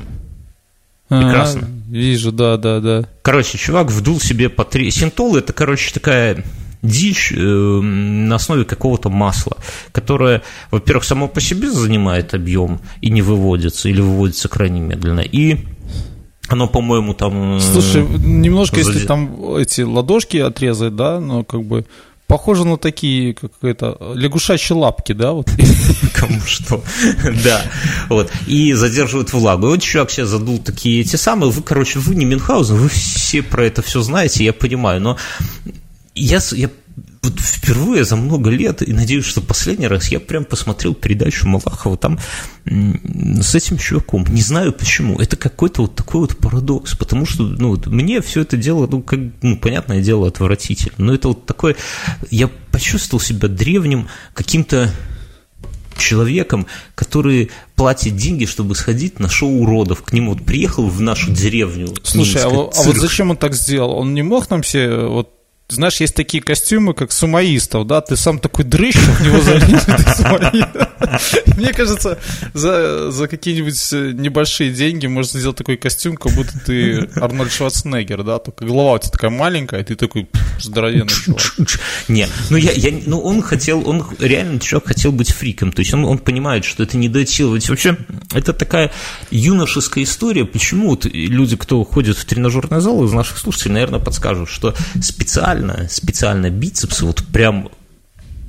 Прекрасно. А, вижу, да, да, да. Короче, чувак вдул себе по три... Синтол это, короче, такая дичь э, на основе какого-то масла, которое, во-первых, само по себе занимает объем и не выводится, или выводится крайне медленно, и оно, по-моему, там... Э, Слушай, немножко, если там эти ладошки отрезать, да, но как бы похоже на такие, как это, лягушачьи лапки, да, вот? Кому что, да, вот, и задерживают влагу. И вот чувак сейчас задул такие эти самые, вы, короче, вы не Мюнхгаузен, вы все про это все знаете, я понимаю, но я, я впервые за много лет, и надеюсь, что последний раз я прям посмотрел передачу Малахова там с этим чуваком. Не знаю почему. Это какой-то вот такой вот парадокс, потому что ну, вот мне все это дело, ну, как, ну, понятное дело, отвратительно. Но это вот такое... Я почувствовал себя древним каким-то человеком, который платит деньги, чтобы сходить на шоу уродов. К нему вот приехал в нашу деревню. Слушай, а, а вот зачем он так сделал? Он не мог нам все вот знаешь, есть такие костюмы, как сумаистов, да, ты сам такой дрыщ, в него залезет, Мне кажется, за, за какие-нибудь э, небольшие деньги можно сделать такой костюм, как будто ты Арнольд Шварценеггер, да, только голова у тебя такая маленькая, и ты такой здоровенный чувак. Не, ну я, я, ну он хотел, он реально человек хотел быть фриком, то есть он, он понимает, что это недоотиловать. Вообще, это такая юношеская история, почему вот люди, кто ходит в тренажерный зал из наших слушателей, наверное, подскажут, что специально специально, специально бицепсы, вот прям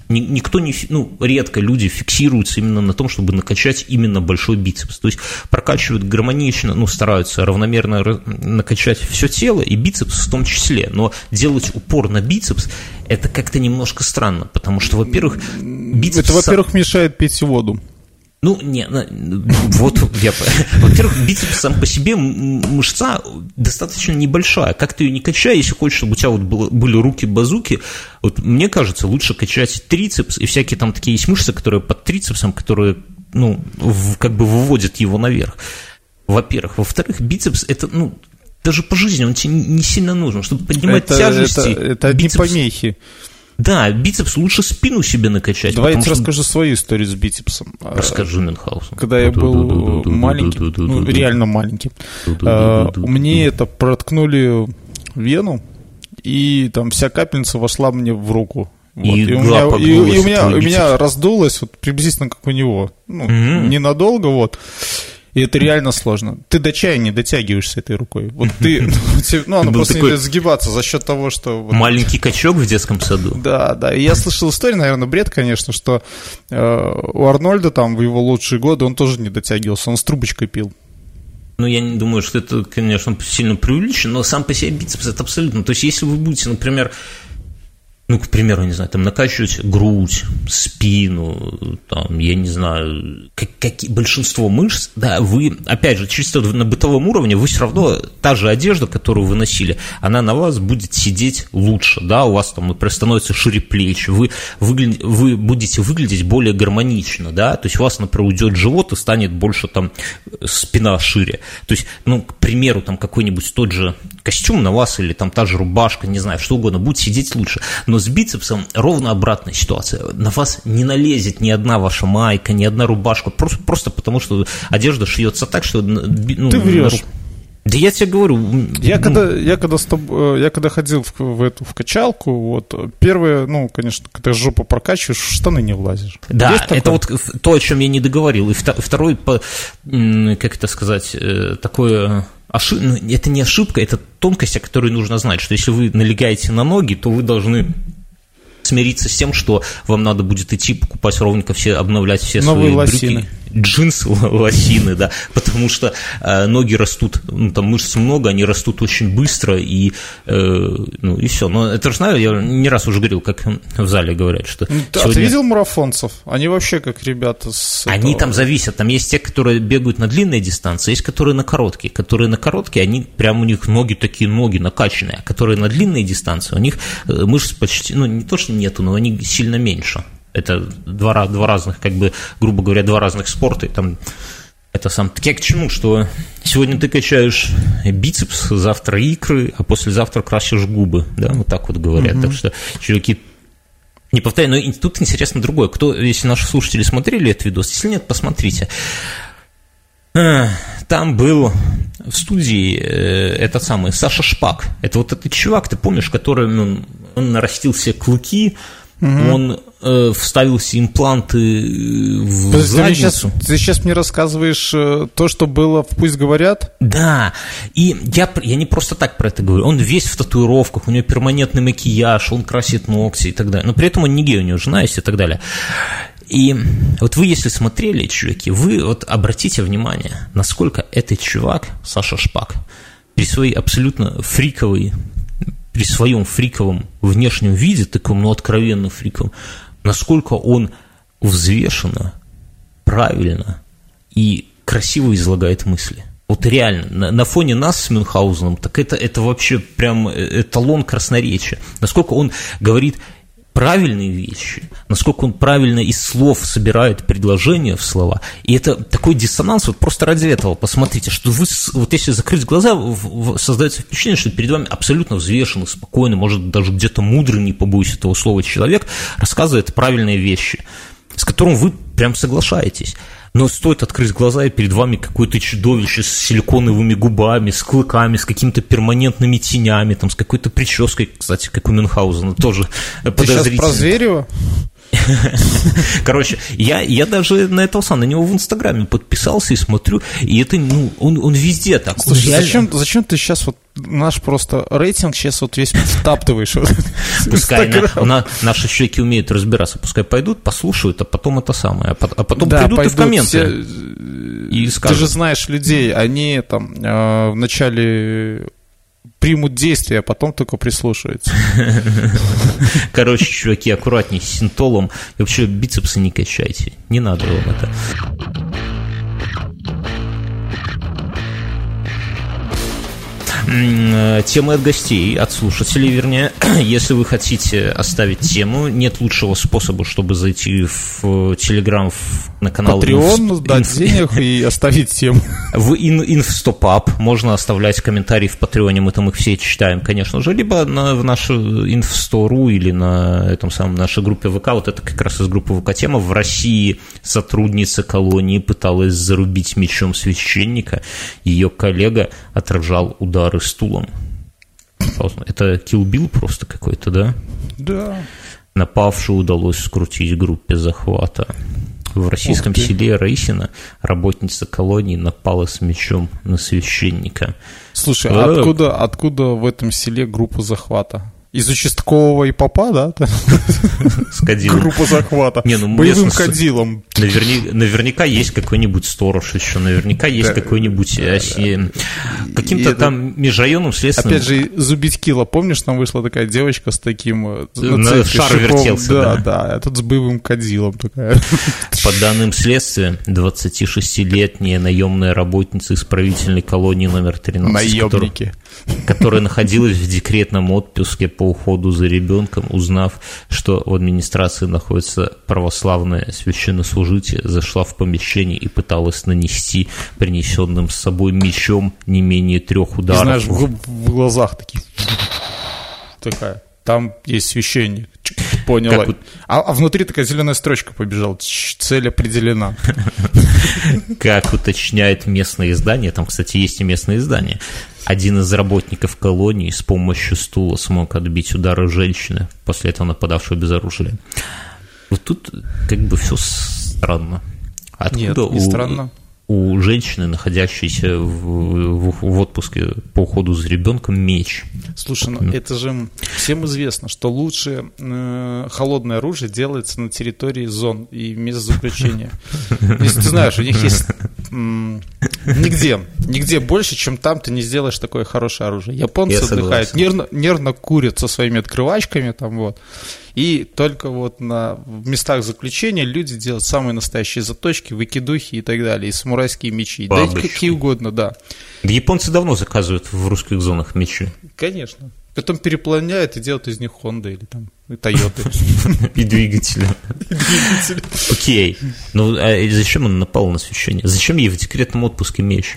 никто не, ну, редко люди фиксируются именно на том, чтобы накачать именно большой бицепс. То есть прокачивают гармонично, ну, стараются равномерно накачать все тело и бицепс в том числе. Но делать упор на бицепс это как-то немножко странно, потому что, во-первых, бицепс... Это, во-первых, мешает пить воду. Ну, не, вот я... Во-первых, бицепс сам по себе мышца достаточно небольшая. Как ты ее не качай, если хочешь, чтобы у тебя вот было, были руки-базуки, вот мне кажется, лучше качать трицепс и всякие там такие есть мышцы, которые под трицепсом, которые, ну, в, как бы выводят его наверх. Во-первых. Во-вторых, бицепс это, ну, даже по жизни он тебе не сильно нужен, чтобы поднимать это, тяжести. Это, это бицепс... помехи. Да, бицепс лучше спину себе накачать. Давай я тебе что... расскажу свою историю с бицепсом. Расскажи, Мюнхгаузен. Когда я был маленьким, ну, реально маленьким, мне это проткнули вену, и там вся капельница вошла мне в руку. Вот. И, и, у меня, и, и у меня, у меня раздулось вот приблизительно как у него. Ну, угу. Ненадолго, вот. И это реально сложно. Ты до чая не дотягиваешься этой рукой. Вот ты, ну, она просто не сгибаться за счет того, что... Маленький качок в детском саду. Да, да. И я слышал историю, наверное, бред, конечно, что э, у Арнольда там в его лучшие годы он тоже не дотягивался, он с трубочкой пил. Ну, я не думаю, что это, конечно, сильно преувеличено, но сам по себе бицепс это абсолютно. То есть, если вы будете, например, ну, к примеру, не знаю, там накачивать грудь, спину, там, я не знаю, как, как, большинство мышц, да, вы, опять же, чисто на бытовом уровне, вы все равно, та же одежда, которую вы носили, она на вас будет сидеть лучше, да, у вас там, например, становится шире плечи, вы, выгля... вы будете выглядеть более гармонично, да, то есть у вас, например, уйдет живот и станет больше там спина шире, то есть, ну, к примеру, там какой-нибудь тот же костюм на вас или там та же рубашка, не знаю, что угодно, будет сидеть лучше, но с бицепсом ровно обратная ситуация. На вас не налезет ни одна ваша майка, ни одна рубашка, просто, просто потому что одежда шьется так, что... Ну, Ты врешь. Да я тебе говорю. Я когда, я когда, с тобой, э, я когда ходил в, в эту в качалку, вот первое, ну, конечно, когда жопу прокачиваешь, в штаны не влазишь. Да, это вот то, о чем я не договорил. И второй, как это сказать, э, такое ошиб... Ну, это не ошибка, это тонкость, о которой нужно знать, что если вы налегаете на ноги, то вы должны смириться с тем, что вам надо будет идти покупать ровненько все, обновлять все Новые свои лосины. брюки джинсы лосины, да, потому что э, ноги растут, ну, там мышц много, они растут очень быстро, и, э, ну, и все. Но это же знаю, я не раз уже говорил, как в зале говорят, что ну, сегодня... А ты видел марафонцев? Они вообще как ребята с... Они этого... там зависят, там есть те, которые бегают на длинные дистанции, есть которые на короткие. Которые на короткие, они прям у них ноги такие ноги накачанные, а которые на длинные дистанции, у них э, мышц почти, ну, не то, что нету, но они сильно меньше. Это два, два разных, как бы, грубо говоря, два разных спорта. И там это сам... Так я к чему, что сегодня ты качаешь бицепс, завтра икры, а послезавтра красишь губы, да, вот так вот говорят. Угу. Так что, чуваки, не повторяю, но тут интересно другое. Кто, если наши слушатели смотрели этот видос, если нет, посмотрите. А, там был в студии э, этот самый Саша Шпак. Это вот этот чувак, ты помнишь, который ну, он нарастил себе клыки, угу. он э, вставил себе импланты э, в Подожди, задницу. Ты сейчас, ты сейчас мне рассказываешь э, то, что было в «Пусть говорят»? Да, и я, я не просто так про это говорю. Он весь в татуировках, у него перманентный макияж, он красит ногти и так далее. Но при этом он не гей, у него жена есть и так далее. И вот вы, если смотрели, чуваки, вы вот обратите внимание, насколько этот чувак, Саша Шпак, при своей абсолютно фриковой при своем фриковом внешнем виде, таком, ну, откровенно фриковом, насколько он взвешенно, правильно и красиво излагает мысли. Вот реально, на, на фоне нас с Мюнхгаузеном, так это, это вообще прям э, эталон красноречия. Насколько он говорит правильные вещи, насколько он правильно из слов собирает предложения в слова. И это такой диссонанс, вот просто ради этого посмотрите, что вы, вот если закрыть глаза, создается впечатление, что перед вами абсолютно взвешенный, спокойный, может даже где-то мудрый, не побоюсь этого слова, человек, рассказывает правильные вещи, с которым вы прям соглашаетесь. Но стоит открыть глаза, и перед вами какое-то чудовище с силиконовыми губами, с клыками, с какими-то перманентными тенями, там, с какой-то прической, кстати, как у Мюнхгаузена, тоже Ты подозрительно. сейчас про Зверева? Короче, я, я даже на этого сам, на него в Инстаграме подписался и смотрю, и это, ну, он, он везде так. Слушай, реально... зачем, зачем ты сейчас вот наш просто рейтинг сейчас вот весь втаптываешь? Пускай на, на, наши щеки умеют разбираться, пускай пойдут, послушают, а потом это самое, а, а потом да, придут и в комменты. Все... И скажут. Ты же знаешь людей, они там э, в начале примут действия, а потом только прислушаются. Короче, чуваки, аккуратнее с синтолом. И вообще бицепсы не качайте. Не надо вам это. Темы от гостей, от слушателей, вернее. Если вы хотите оставить тему, нет лучшего способа, чтобы зайти в Телеграм на канал Patreon, инф... дать денег и оставить тему. В Инфстопап можно оставлять комментарии в Патреоне, мы там их все читаем, конечно же, либо на, в нашу Инфстору или на этом самом нашей группе ВК. Вот это как раз из группы ВК тема. В России сотрудница колонии пыталась зарубить мечом священника. Ее коллега отражал удары стулом. Это килбил просто какой-то, да? Да. Напавшую удалось скрутить группе захвата. В российском селе Раисина работница колонии напала с мечом на священника. Слушай, а откуда, откуда в этом селе группа захвата? Из участкового и попа, да? С кадилом. Группа захвата. Не, ну, Боевым ясно, кадилом. Наверни, наверняка есть какой-нибудь сторож еще, наверняка есть да, какой-нибудь да, оси... да. каким-то там межрайонным следственным... Опять же, зубить кило, помнишь, там вышла такая девочка с таким... Э, на, шар шипом, вертелся, да. Да, да, этот с боевым кадилом такая. По данным следствия, 26-летняя наемная работница исправительной колонии номер 13... Наемники. Которая находилась в декретном отпуске по уходу за ребенком, узнав, что в администрации находится православное священнослужитель, зашла в помещение и пыталась нанести принесенным с собой мечом не менее трех ударов. И знаешь, в, в глазах такие такая. Там есть священник. Поняла. Как... А, а внутри такая зеленая строчка побежала. Цель определена. Как уточняет местное издание, там, кстати, есть и местное издание, один из работников колонии с помощью стула смог отбить удары женщины, после этого нападавшего без оружия. Вот тут как бы все странно. Откуда Нет, не у, странно у женщины, находящейся в, в, в отпуске по уходу за ребенком, меч. Слушай, ну это же всем известно, что лучше э, холодное оружие делается на территории зон и мест заключения. Если ты знаешь, у них есть нигде, нигде больше, чем там ты не сделаешь такое хорошее оружие. Японцы отдыхают, нервно, нервно курят со своими открывачками, там вот. И только вот на в местах заключения люди делают самые настоящие заточки, выкидухи и так далее, и самурайские мечи. Да какие угодно, да. Да японцы давно заказывают в русских зонах мечи. Конечно. Потом переплавляют и делают из них Honda или там Тойоты. И двигатели. И двигатели. Окей. Ну, а зачем он напал на священие? Зачем ей в декретном отпуске меч?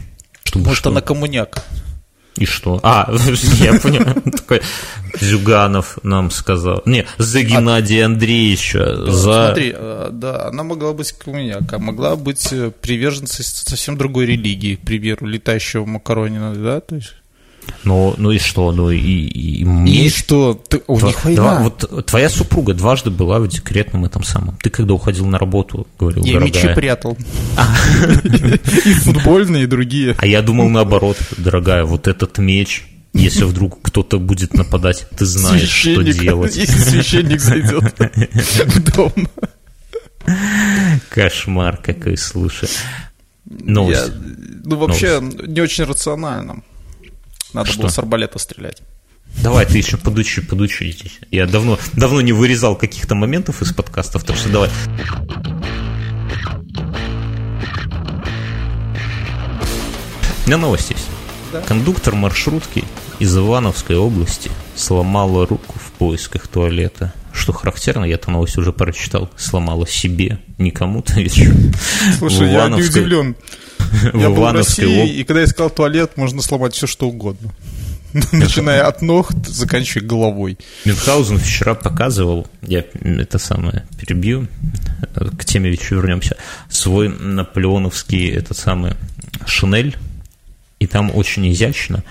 Может, она коммуняк. И что? А, я понял. Такой Зюганов нам сказал. Не, за Геннадия Андреевича. За... Смотри, э, да, она могла быть коммуняка, могла быть э, приверженцей совсем другой религии, к примеру, летающего макаронина, да, то есть ну, ну и что? Ну и, и, и мне... И что? Ты, у Тва, них война. Два, вот твоя супруга дважды была в декретном этом самом. Ты когда уходил на работу, говорил, Я дорогая... мечи прятал. И футбольные, и другие. А я думал наоборот, дорогая, вот этот меч, если вдруг кто-то будет нападать, ты знаешь, что делать. Если священник зайдет в дом. Кошмар какой, слушай. Новость. Я, ну, вообще, Новость. не очень рационально. Надо Что? было с арбалета стрелять. Давай, ты еще подучи, подучи. Я давно, давно не вырезал каких-то моментов из подкастов, так что давай. У меня новость есть. Да. Кондуктор маршрутки из Ивановской области сломала руку в поисках туалета. Что характерно, я эту новость уже прочитал. Сломала себе, не кому-то еще. Слушай, я не удивлен. Я был в России, и когда искал туалет, можно сломать все, что угодно. Начиная от ног, заканчивая головой. Мюнхгаузен вчера показывал, я это самое перебью, к теме еще вернемся, свой наполеоновский этот самый шинель, и там очень изящно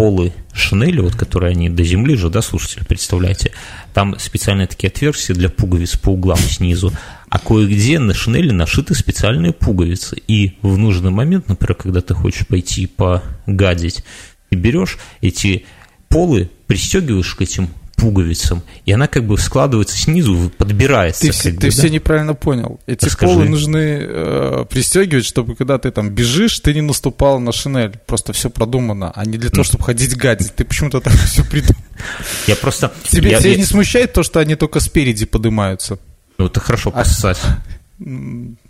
полы шинели, вот которые они до земли же, да, слушатели, представляете, там специальные такие отверстия для пуговиц по углам снизу, а кое-где на шинели нашиты специальные пуговицы. И в нужный момент, например, когда ты хочешь пойти погадить, ты берешь эти полы, пристегиваешь к этим пуговицам, и она как бы складывается снизу, подбирается. Ты, ты бы, все да? неправильно понял. Эти Расскажи. полы нужны э, пристегивать, чтобы когда ты там бежишь, ты не наступал на шинель. Просто все продумано, а не для того, чтобы ходить гадить. Ты почему-то так все придумал. Я просто... Тебе, я- тебя я- не смущает то, что они только спереди поднимаются? Ну, это хорошо А-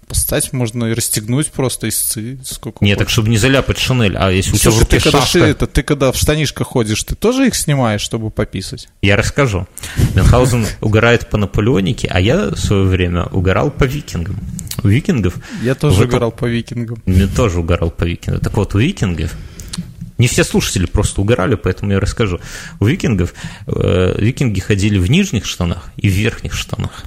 Поставить можно и расстегнуть просто и сцепить сколько Нет, так чтобы не заляпать шинель, а если у тебя в Слушай, руке ты когда, шашка... это, ты когда в штанишках ходишь, ты тоже их снимаешь, чтобы пописать? Я расскажу. Мюнхгаузен угорает по Наполеонике, а я в свое время угорал по викингам. У викингов... Я тоже этом- играл по викингам. Я тоже угорал по викингам. Так вот, у викингов... Не все слушатели просто угорали, поэтому я расскажу. У викингов э, викинги ходили в нижних штанах и в верхних штанах.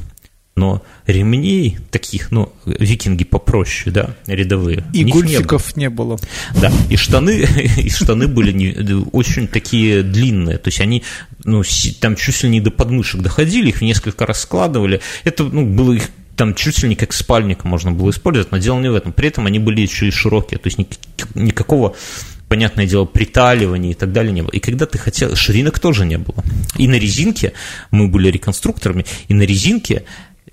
Но ремней таких, ну, викинги попроще, да, рядовые. И них не было. гульфиков не было. Да, и штаны, и штаны были не- очень такие длинные, то есть они, ну, там чуть ли не до подмышек доходили, их несколько раз складывали, это, ну, было их там чуть ли не как спальник можно было использовать, но дело не в этом. При этом они были еще и широкие, то есть ник- никакого понятное дело, приталивания и так далее не было. И когда ты хотел, ширинок тоже не было. И на резинке, мы были реконструкторами, и на резинке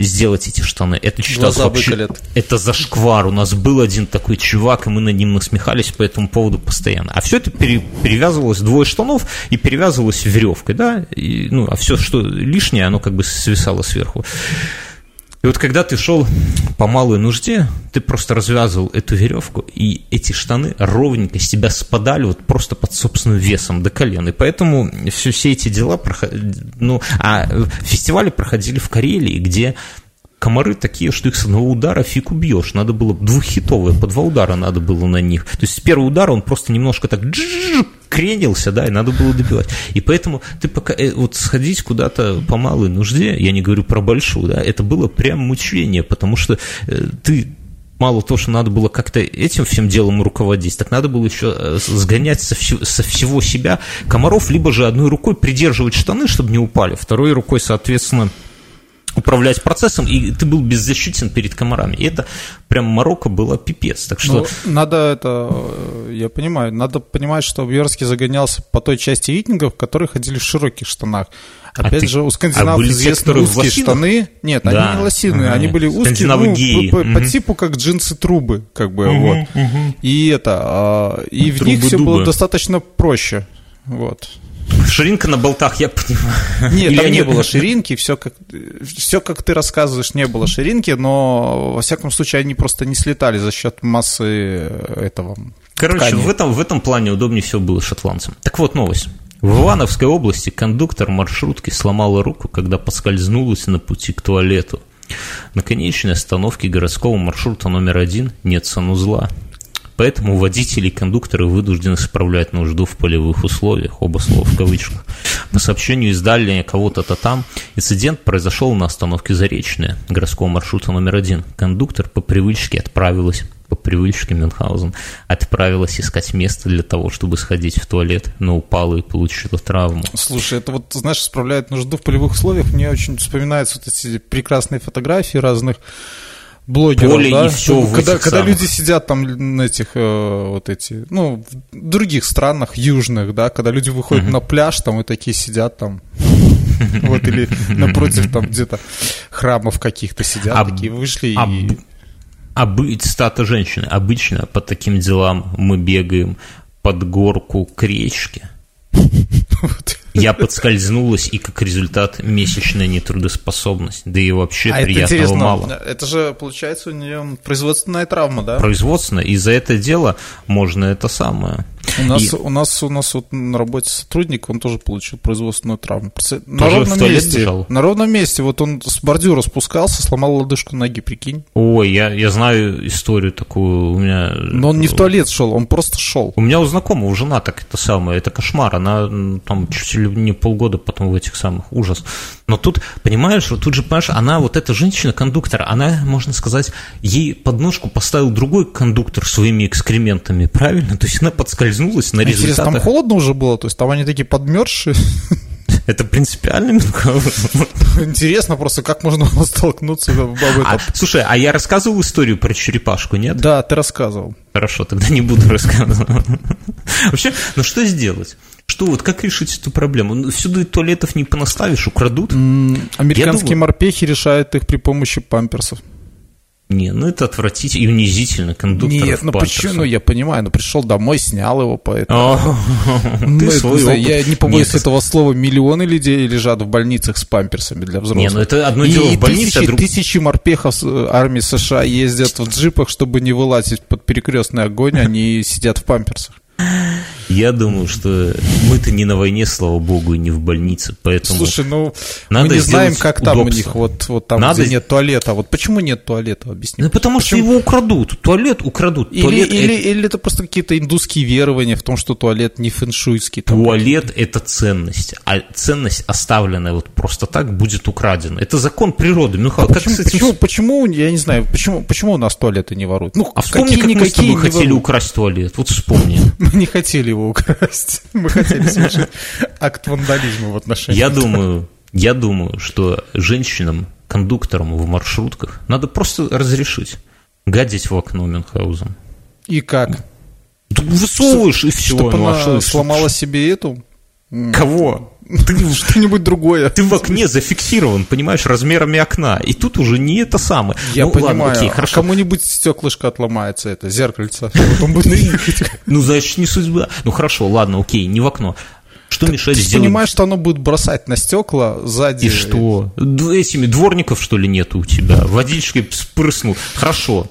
сделать эти штаны, это Глаза вообще, выколят. это зашквар. У нас был один такой чувак, и мы над ним насмехались по этому поводу постоянно. А все это пере- перевязывалось двое штанов и перевязывалось веревкой, да, и, ну, а все, что лишнее, оно как бы свисало сверху. И вот когда ты шел по малой нужде, ты просто развязывал эту веревку, и эти штаны ровненько с тебя спадали вот просто под собственным весом до колен. И поэтому все, все эти дела проходили... Ну, а фестивали проходили в Карелии, где комары такие, что их с одного удара фиг убьешь. Надо было двуххитовые, по два удара надо было на них. То есть с первого удара он просто немножко так кренился, да, и надо было добивать. И поэтому ты пока э, вот сходить куда-то по малой нужде, я не говорю про большую, да, это было прям мучение, потому что э, ты мало того, что надо было как-то этим всем делом руководить, так надо было еще э, сгонять со, всё- со всего себя комаров, либо же одной рукой придерживать штаны, чтобы не упали, второй рукой, соответственно, управлять процессом, и ты был беззащитен перед комарами. И это прям Марокко было пипец. Так что Ну, надо это, э, я понимаю, надо понимать, что Бьерский загонялся по той части викингов, которые ходили в широких штанах. А Опять ты- же, у а скандинавов были те, известны узкие лосинах? штаны. Нет, Да. они не лосиные, Ага. они были узкие, ну, геи. по, по- по типу как джинсы-трубы, как бы, вот. И это, а, и в них все Трубы-дубы. было достаточно проще, вот. Ширинка на болтах, я понимаю. Нет, Или там не было ширинки, все как, все как ты рассказываешь, не было ширинки, но во всяком случае они просто не слетали за счет массы этого. Короче, ткани. в этом, в этом плане удобнее всего было шотландцам. Так вот, новость. В Ивановской области кондуктор маршрутки сломала руку, когда поскользнулась на пути к туалету. На конечной остановке городского маршрута номер один нет санузла. Поэтому водители и кондукторы вынуждены справлять нужду в полевых условиях, оба слова в кавычках. По сообщению издания кого-то-то там, инцидент произошел на остановке Заречная, городского маршрута номер один. Кондуктор по привычке отправилась по привычке Мюнхгаузен отправилась искать место для того, чтобы сходить в туалет, но упала и получила травму. Слушай, это вот, знаешь, справляет нужду в полевых условиях. Мне очень вспоминаются вот эти прекрасные фотографии разных блогеров, Поле да? и всё в когда, когда самых. люди сидят там на этих э, вот эти, ну, в других странах южных, да, когда люди выходят на пляж там и такие сидят там, вот или напротив там где-то храмов каких-то сидят, А такие вышли А, и б- а бы- цитата женщины. Обычно по таким делам мы бегаем под горку к речке. Я подскользнулась, и как результат месячная нетрудоспособность. Да и вообще А это приятного интересно, мало. это же получается у нее производственная травма, да? Производственно, и за это дело можно это самое. У нас, И- у нас, у нас вот на работе сотрудник, он тоже получил производственную травму. На Тоже в ровном месте. бежал? На ровном месте. Вот он с бордюра спускался, сломал лодыжку ноги, прикинь. Ой, я, я знаю историю такую. У меня... Но он не в туалет шел, он просто шел. У меня у знакомого жена так это самое, это кошмар, она там чуть ли не полгода потом в этих самых, ужас. Но тут, понимаешь, вот тут же, понимаешь, она, вот эта женщина-кондуктор, она, можно сказать, ей подножку поставил другой кондуктор своими экскрементами, правильно? То есть она подскользнулась на Интересно, там результатах. холодно уже было? То есть там они такие подмерзшие? Это принципиально? Интересно просто, как можно было столкнуться об этом. А, слушай, а я рассказывал историю про черепашку, нет? Да, ты рассказывал. Хорошо, тогда не буду рассказывать. Вообще, ну что сделать? Что вот как решить эту проблему? Ну, Всюду туалетов не понаставишь, украдут. Американские думаю- морпехи решают их при помощи памперсов. Не, ну это отвратительно и унизительно, кондуктор Нет, ну почему? Ну я понимаю, ну пришел домой, снял его, поэтому... Ну, Ты это, свой опыт. Я не побоюсь Нет, этого слова. Миллионы людей лежат в больницах с памперсами для взрослых. Не, ну это одно И дело в больнице, тысячи, а друг- тысячи морпехов э, армии США ездят в джипах, чтобы не вылазить под перекрестный огонь, они сидят в памперсах. Я думаю, что мы-то не на войне, слава богу, и не в больнице, поэтому... Слушай, ну Надо мы не знаем, как там у удобство. них, вот, вот там, Надо где нет туалета. Вот почему нет туалета, объясни. Ну, потому что его украдут, туалет украдут. Или, туалет, или, это, или это просто какие-то индусские верования в том, что туалет не фэншуйский. Там. туалет – это ценность, а ценность, оставленная вот просто так, будет украдена. Это закон природы. Михаил, как Почему, этим... почему, почему, я не знаю, почему, почему у нас туалеты не воруют? Ну, А вспомни, как мы с тобой хотели воруют. украсть туалет. Вот вспомни. Мы не хотели его украсть. Мы хотели совершить акт вандализма в отношении. Я думаю, я думаю, что женщинам, кондукторам в маршрутках надо просто разрешить гадить в окно Мюнхгаузен. И как? Ты высовываешь и все. Чтобы ну, а она что- сломала себе эту? Кого? Что-нибудь другое. Ты в окне зафиксирован, понимаешь, размерами окна. И тут уже не это самое. Я Ну, понимаю. Ладно, окей, а хорошо. кому-нибудь стеклышко отломается, это зеркальце. Ну, значит, не судьба. Ну, хорошо, ладно, окей, не в окно. Что мешает Ты сделать... понимаешь, что оно будет бросать на стекла сзади. И что? Этими дворников, что ли, нету у тебя? Водичкой спрыснул. Хорошо.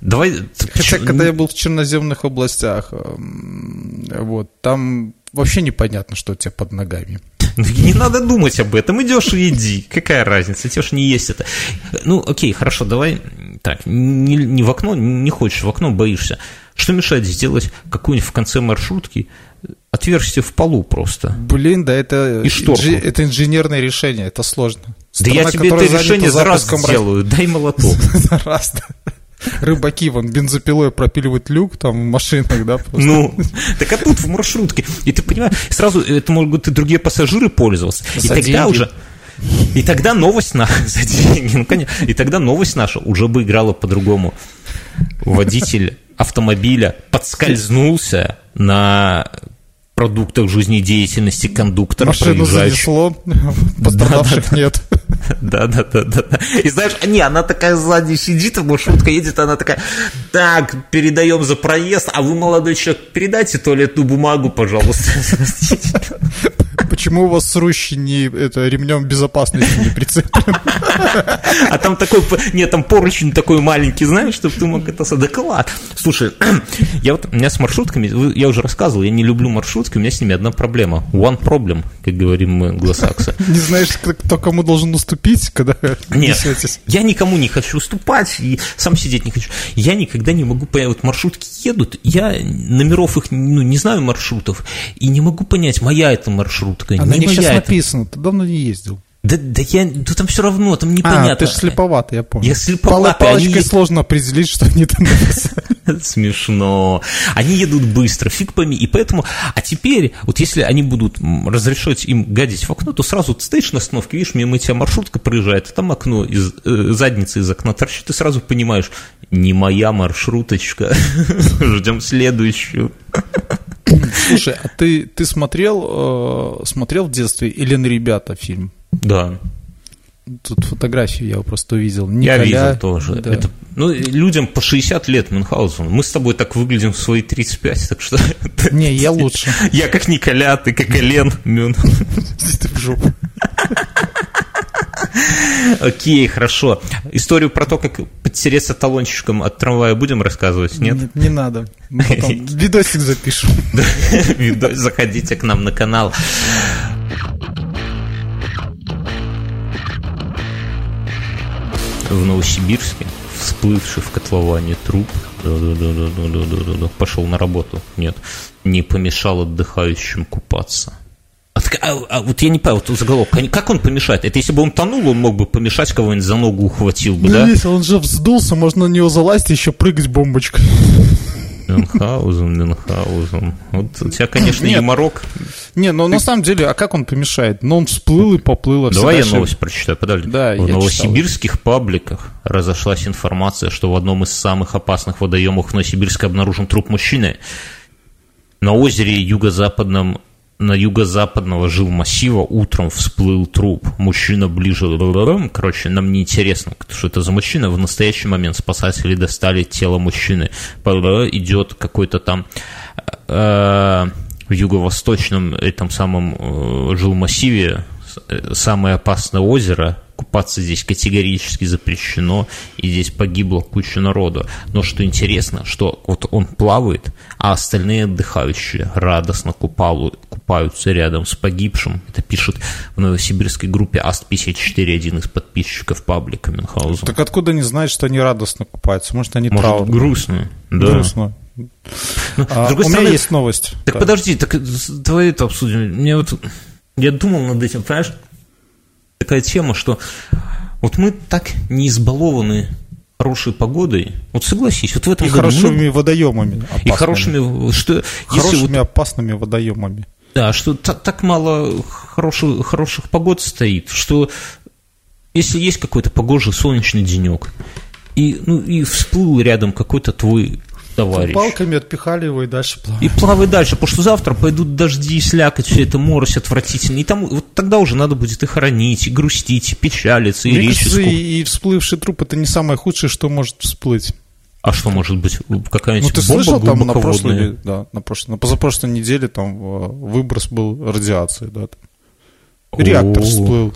Давай... Хотя, когда я был в черноземных областях, эм, вот, там вообще непонятно, что у тебя под ногами. ну, Не надо думать об этом. Идешь и иди. Какая разница? Тебе ж не есть это. Ну, окей, хорошо, давай. Так, не, не в окно, не хочешь в окно, боишься. Что мешает сделать какую-нибудь в конце маршрутки отверстие в полу просто? Блин, да это, И шторку. инжи- это инженерное решение, это сложно. Да я Страна, тебе это решение за раз сделаю. Дай молоток. За раз, да. Рыбаки вон бензопилой пропиливают люк там в машинах, да, просто. Ну, так а тут в маршрутке. И ты понимаешь, сразу это могут и другие пассажиры пользоваться. И За тогда деньги. уже... И тогда новость на... За деньги, ну, конечно. И тогда новость наша уже бы играла по-другому. Водитель автомобиля подскользнулся на продуктах жизнедеятельности кондуктора, Машину занесло, пострадавших нет. Да, да, да, да, да. И знаешь, не, она такая сзади сидит, а маршрутка едет, она такая, так, передаем за проезд, а вы, молодой человек, передайте туалетную бумагу, пожалуйста. Почему у вас срущи не это, ремнем безопасности не прицеплен? А там такой, нет, там поручень такой маленький, знаешь, чтобы ты мог это... со- Да клад. Слушай, я вот, у меня с маршрутками, я уже рассказывал, я не люблю маршрутки, у меня с ними одна проблема. One problem, как говорим мы, англосаксы. Не знаешь, кто, кому должен уступить, когда Нет, я никому не хочу уступать, и сам сидеть не хочу. Я никогда не могу понять, вот маршрутки едут, я номеров их, ну, не знаю маршрутов, и не могу понять, моя это маршрутка, А на не сейчас моя это. написано, ты давно не ездил. Да, да я, да там все равно, там непонятно. А, ты же слеповатый, я помню. Я слеповатый, Палочкой они- сложно определить, что они там написали. Смешно. Они едут быстро, фиг пойми. И поэтому, а теперь, вот если они будут разрешать им гадить в окно, то сразу ты стоишь на остановке, видишь, мимо тебя маршрутка проезжает, а там окно из э, задницы из окна торчит, ты сразу понимаешь, не моя маршруточка, ждем следующую. Слушай, а ты, ты смотрел, э, смотрел в детстве «Элен ребята» фильм? Да, Тут фотографию я просто увидел. я Николя, видел тоже. да. Это, ну, людям по 60 лет Мюнхгаузен. Мы с тобой так выглядим в свои 35, так что... Не, я лучше. Я как Николя, ты как Элен Мюн. Ты в жопу. Окей, хорошо. Историю про то, как подтереться талончиком от трамвая будем рассказывать, нет? Нет, не надо. Мы потом видосик запишем. Заходите к нам на канал. В Новосибирске всплывший в котловане труп пошел на работу. Нет, не помешал отдыхающим купаться. А, а- а вот я не понял, вот заголовок, как он помешает? Это если бы он тонул, он мог бы помешать, кого-нибудь за ногу ухватил бы, Ну, да? если он же вздулся, можно на него залазить и еще прыгать бомбочкой. Мюнхгаузен, Мюнхгаузен. Вот у тебя, конечно, Нет. юморок. Не, ну на самом деле, а как он помешает? Ну он всплыл и поплыл. а Давай я дальше- новость прочитаю, подожди. Да, в читал. новосибирских пабликах разошлась информация, что в одном из самых опасных водоемов в Новосибирске обнаружен труп мужчины. На озере юго-западном на юго-западного жил массива утром всплыл труп. Мужчина ближе... Короче, нам не интересно, что это за мужчина. В настоящий момент спасатели достали тело мужчины. Идет какой-то там э, в юго-восточном этом самом э, жилмассиве э, самое опасное озеро купаться здесь категорически запрещено, и здесь погибло куча народу. Но что интересно, что вот он плавает, а остальные отдыхающие радостно купалу, купаются рядом с погибшим. Это пишет в новосибирской группе АСТ-54 один из подписчиков паблика Мюнхгаузен. Так откуда они знают, что они радостно купаются? Может, они Может, траурные? грустные. Да. Грустно. Ну, А, с другой у стороны, меня есть новость. Так Да. подожди, так давай это обсудим. Мне вот я думал над этим, понимаешь? Такая тема, что вот мы так не избалованы хорошей погодой. Вот согласись, вот в этом И году мы- хорошими водоемами. и опасными. хорошими, что Хорошими вот, опасными водоемами. да, что та- так мало хороших, хороших погод стоит, что если есть какой-то погожий солнечный денек, и, ну, и всплыл рядом какой-то твой товарищ. Палками отпихали его и дальше плавали. И плавай дальше, потому что завтра пойдут дожди, слякоть, все это морось отвратительно. И там вот тогда уже надо будет и хоронить, и грустить, и печалиться, и Мне речь кажется, и, и всплывший труп это не самое худшее, что может всплыть. А что может быть? Ну Какая-нибудь ты бомба слышал там на прошлой, да, на прошлой, на позапрошлой неделе там э, выброс был радиации, да. там. Реактор всплыл.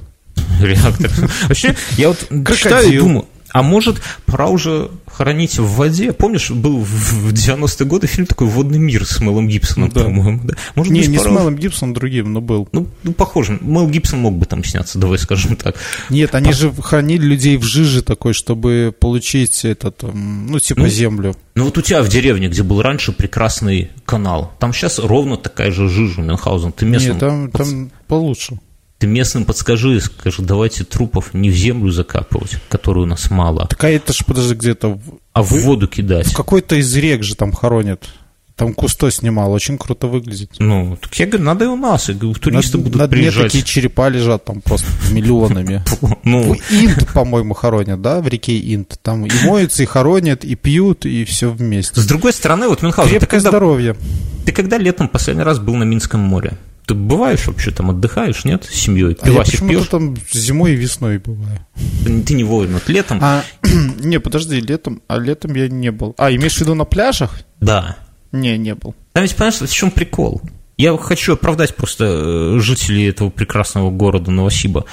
Реактор. Вообще, я вот читаю и думаю, а может, пора уже хоронить в воде? Помнишь, был в в 90-е годы фильм такой «Водный мир» с Мелом Гибсоном, Да. по-моему? Да? Может Не, не с пора уже- Мелом Гибсоном, другим, но был. Ну, ну, похоже. Мел Гибсон мог бы там сняться, давай скажем так. Нет, они же хранили людей в жиже такой, чтобы получить этот, м, ну, типа Ну, землю. Ну вот у тебя в деревне, где был раньше прекрасный канал, там сейчас ровно такая же жижа, Мюнхгаузен. Ты местным, Нет, там, там получше. Ты местным подскажи, скажи, давайте трупов не в землю закапывать, которую у нас мало, Так а это ж, подожди, где-то в, а в воду кидать. в какой-то из рек же там хоронят. Там Кусто снимал, очень круто выглядит. Ну, так я говорю, надо и у нас, и говорю, туристы на, будут на приезжать. такие черепа лежат там просто миллионами. Ну, Инд, по-моему, хоронят, да, в реке Инд. Там и моются, и хоронят, и пьют, и все вместе. с другой стороны, вот Мюнхгаузен, Крепкое здоровье. ты когда летом последний раз был на Минском море? Ты бываешь вообще там, отдыхаешь, нет, с семьей? А я Пивасик пьешь? там зимой и весной бываю. Ты ты не вовремя, вот летом, А, не, подожди, летом, а летом я не был. А, имеешь в виду на пляжах? да. Не, не был. Там ведь, понимаешь, в чем прикол? Я хочу оправдать просто э, жителей этого прекрасного города Новосиба.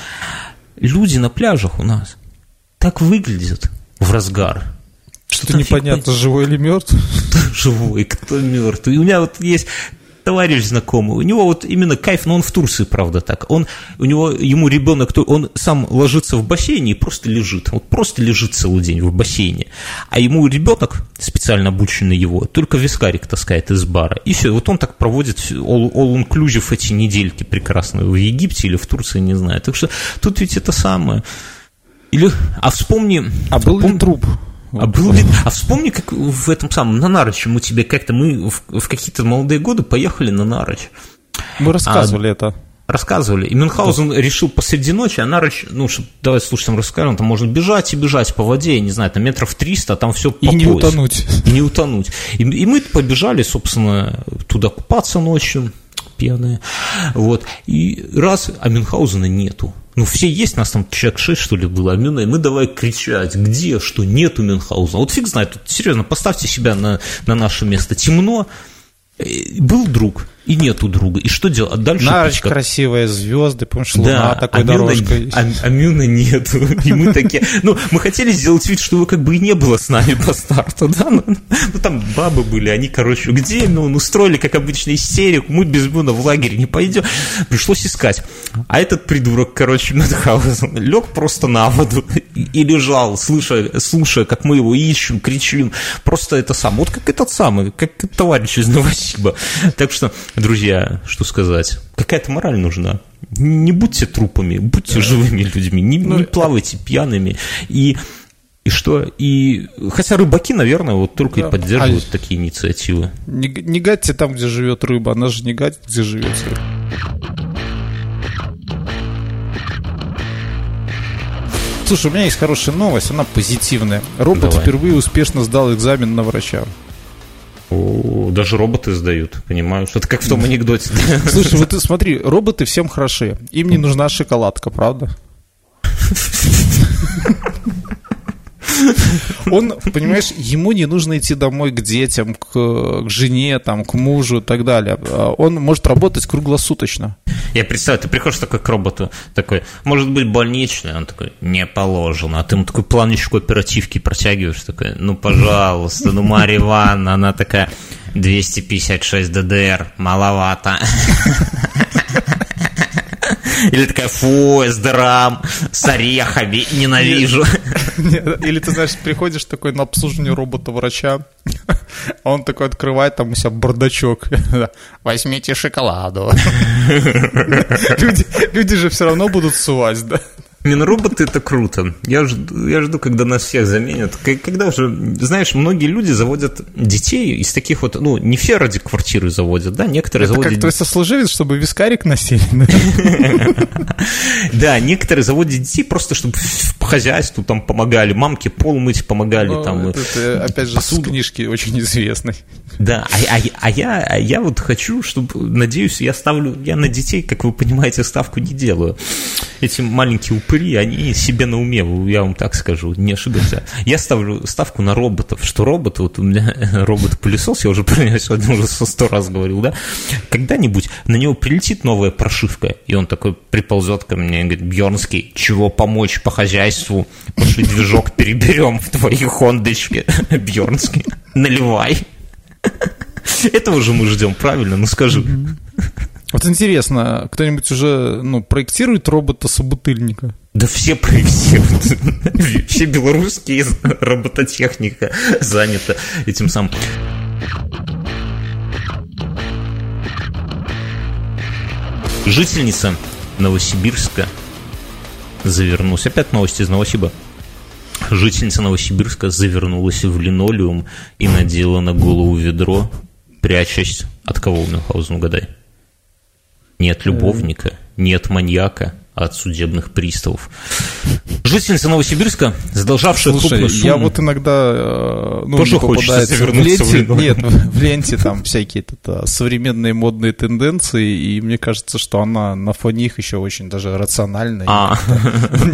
Люди на пляжах у нас так выглядят в разгар. Что-то Там фиг непонятно, живой или мертв. Кто живой, кто мертвый. И у меня вот есть товарищ знакомый, у него вот именно кайф, но он в Турции, правда, так. Он, у него, ему ребенок, он сам ложится в бассейне и просто лежит. Вот просто лежит целый день в бассейне. А ему ребенок, специально обученный его, только вискарик таскает из бара. И все, вот он так проводит all, all inclusive эти недельки прекрасные в Египте или в Турции, не знаю. Так что тут ведь это самое. Или, а вспомни... А был ли пом- а, был а вспомни, как в этом самом, на Нарочь, мы тебе как-то, мы в, в какие-то молодые годы поехали на Нарочь, Мы рассказывали это. рассказывали, и Мюнхгаузен решил посреди ночи, а Нарочь, ну, чтоб, давай слушателям расскажем, там можно бежать и бежать по воде, я не знаю, там метров 300, а там все по И не пояс. утонуть. И не утонуть. И, и мы побежали, собственно, туда купаться ночью, пьяные, вот, и раз, а Мюнхгаузена нету. Ну, все есть, нас там человек 6, что ли, было, а и мы давай кричать, где, что? Нету Мюнхгаузена. Вот фиг знает, тут, серьезно, поставьте себя на, на наше место. Темно, э, был друг, и нету друга. И что делать? А дальше как- красивые, звезды, помнишь, луна да, такой а дорожкой. а, а Мюна нету. И мы такие, ну, мы хотели сделать вид, что его как бы и не было с нами по старту, да, ну, ну, там бабы были, они, короче, где Мюн, устроили, как обычно, истерику, мы без Мюна в лагерь не пойдем, пришлось искать. А этот придурок, короче, Мюнхгаузен, лег просто на воду и, и лежал, слыша, слушая, как мы его ищем, кричим, просто это сам, вот как этот самый, как товарищ из Новосиба. Так что, друзья, что сказать, какая-то мораль нужна. Не будьте трупами, будьте живыми людьми, не, Ну, не плавайте пьяными. И, и что? И, хотя рыбаки, наверное, вот только Да. и поддерживают А- такие инициативы. Не, не гадьте там, где живет рыба, она же не гадит, где живет рыба. Слушай, у меня есть хорошая новость, она позитивная. Робот Давай. впервые успешно сдал экзамен на врача. О, даже роботы сдают, понимаешь? Это как в том анекдоте. Слушай, вот ты смотри, роботы всем хороши. Им не нужна шоколадка, правда? Он, понимаешь, ему не нужно идти домой к детям, к, к жене, там, к мужу и так далее. Он может работать круглосуточно. Я представляю, ты приходишь такой к роботу, такой, может быть, больничный? Он такой, не положено. А ты ему такой планочку оперативки протягиваешь, такой, ну, пожалуйста, ну, Марья Ивановна, она такая, 256 ДДР, маловато. Или такая, фу, эсдерам с орехами, ненавижу. Или ты, знаешь, приходишь такой на обслуживание робота-врача, а он такой открывает там у себя бардачок. Возьмите шоколаду. Люди же все равно будут сувать, да? Не, ну роботы это круто. Я жду, я жду, когда нас всех заменят. Когда уже, знаешь, многие люди заводят детей из таких вот, ну, не все ради квартиры заводят, да, некоторые это заводят... как твой сослуживец, чтобы вискарик носили. Да, некоторые заводят детей просто, чтобы по хозяйству там помогали, мамке пол мыть помогали. Ну, там, это, опять же, с книжки очень известной. Да, а, а, а, я, а я вот хочу, чтобы, надеюсь, я ставлю, я на детей, как вы понимаете, ставку не делаю. Эти маленькие упыри, они себе на уме, я вам так скажу, не ошибся. Я ставлю ставку на роботов, что роботы, вот у меня робот-пылесос, я уже про него сегодня уже сто раз говорил, да, когда-нибудь на него прилетит новая прошивка, и он такой приползет ко мне и говорит, Бьернский, чего помочь по хозяйству? Пошли движок переберем в твоей хондочке, Бьернский, наливай. Этого же мы ждем, правильно? Ну скажи. Вот интересно, кто-нибудь уже ну, проектирует робота-собутыльника? Да все проектируют. Все белорусские робототехника занята этим самым. Жительница Новосибирска завернулась. Опять новости из Новосиба. Жительница Новосибирска завернулась в линолеум и надела на голову ведро, прячась от кого, Мюнхгаузен, угадай? Нет любовника, нет маньяка, от судебных приставов. Жительница Новосибирска, задолжавшая Слушай, крупную сумму... я вот иногда э, ну, Тоже попадается в ленте, в нет, в ленте там всякие это, современные модные тенденции, и мне кажется, что она на фоне их еще очень даже рациональная. А.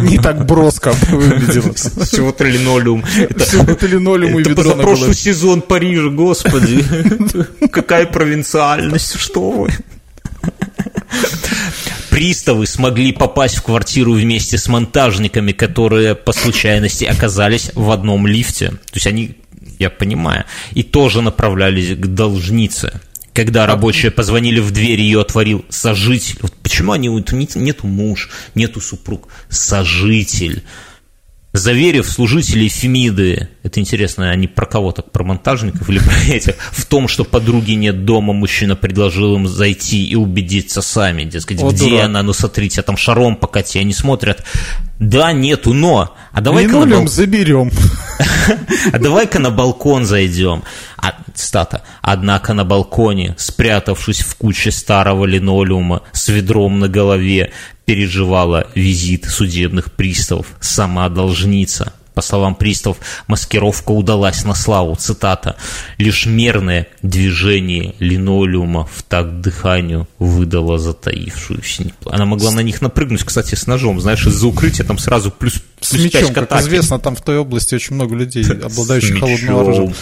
Не так броско выглядела. Всего-то линолеум. Всего-то линолеум и ведро Это прошлый сезон Парижа, господи. Какая провинциальность, что вы. Приставы смогли попасть в квартиру вместе с монтажниками, которые по случайности оказались в одном лифте. То есть они, я понимаю, и тоже направлялись к должнице. Когда рабочие позвонили в дверь, ее отворил сожитель. Вот почему они, нету муж, нету супруг, сожитель. Заверив служителей Фемиды, это интересно, они про кого так, про монтажников или про этих, в том, что подруги нет дома, мужчина предложил им зайти и убедиться сами, дескать, О, где дурак. она, ну смотрите, а там шаром покати, они смотрят, да, нету, но, а давай-ка на бал... заберем. А давай-ка на балкон зайдем. А, стата. Однако на балконе, спрятавшись в куче старого линолеума с ведром на голове, переживала визит судебных приставов сама должница. По словам приставов, маскировка удалась на славу. Цитата. «Лишь мерное движение линолеума в такт дыханию выдало затаившуюся Она могла на них напрыгнуть, кстати, с ножом. Знаешь, из-за укрытия там сразу плюс, плюс с мечом, как известно, там в той области очень много людей, обладающих холодным оружием.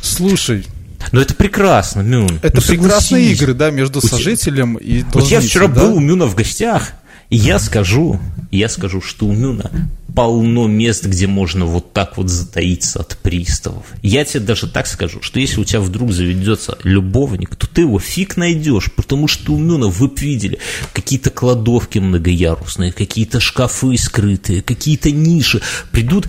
Слушай, но это прекрасно, Мюн. Это ну, прекрасные игры, да, между сожителем и должницей, Вот я вчера да? был у Мюна в гостях, и я скажу, я скажу, что у Мюна полно мест, где можно вот так вот затаиться от приставов. Я тебе даже так скажу, что если у тебя вдруг заведется любовник, то ты его фиг найдешь, потому что у Мюна вы видели какие-то кладовки многоярусные, какие-то шкафы скрытые, какие-то ниши. Придут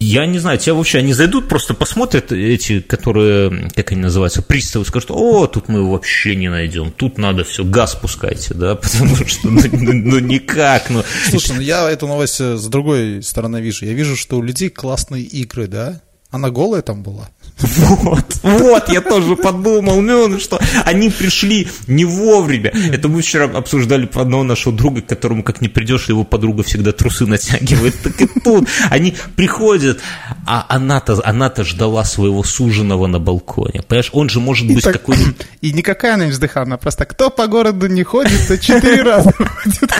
я не знаю, тебя вообще, они зайдут, просто посмотрят эти, которые, как они называются, приставы, скажут, о, тут мы вообще не найдем, тут надо все, газ пускайте, да, потому что, ну, ну, ну никак, ну. Слушай, ну я эту новость с другой стороны вижу. Я вижу, что у людей классные игры, да, Она голая там была? Вот, вот, я тоже подумал, ну, что они пришли не вовремя. Это мы вчера обсуждали одного нашего друга, к которому как не придешь, его подруга всегда трусы натягивает. Так и тут они приходят, а она-то она ждала своего суженого на балконе. Понимаешь, он же может быть какой-нибудь... И никакая она не вздыхала, она просто кто по городу не ходит, то четыре раза ходит.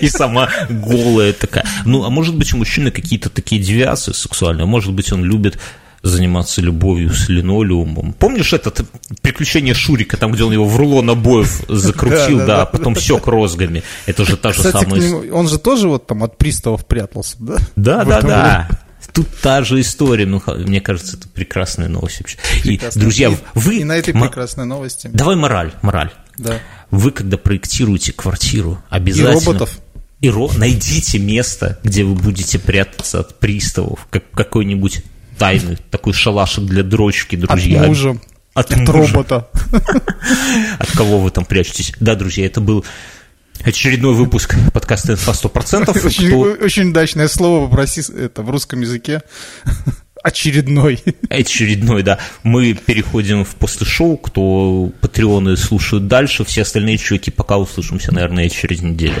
И сама голая такая. Ну, а может быть, у мужчины какие-то такие девиации сексуальные, может быть, он любит заниматься любовью с линолеумом. Помнишь это приключение Шурика, там, где он его в рулон обоев закрутил, да, а потом сек розгами. Это же та же самая... Он же тоже вот там от приставов прятался, да? Да, да, да. Тут та же история, ну, мне кажется, это прекрасная новость вообще. И, друзья, и, вы... И на этой прекрасной новости. Давай мораль, мораль. Да. Вы, когда проектируете квартиру, обязательно... И роботов. И ро... найдите место, где вы будете прятаться от приставов, как какой-нибудь тайный такой шалашик для дрочки, друзья. От мужа. От, от мужа. робота. От кого вы там прячетесь? Да, друзья, это был очередной выпуск подкаста «Инфа 100%». Очень, Кто... очень удачное слово попроси это в русском языке. Очередной. Очередной, да. Мы переходим в после шоу. Кто патреоны слушают дальше, все остальные чуваки пока услышимся, наверное, через неделю.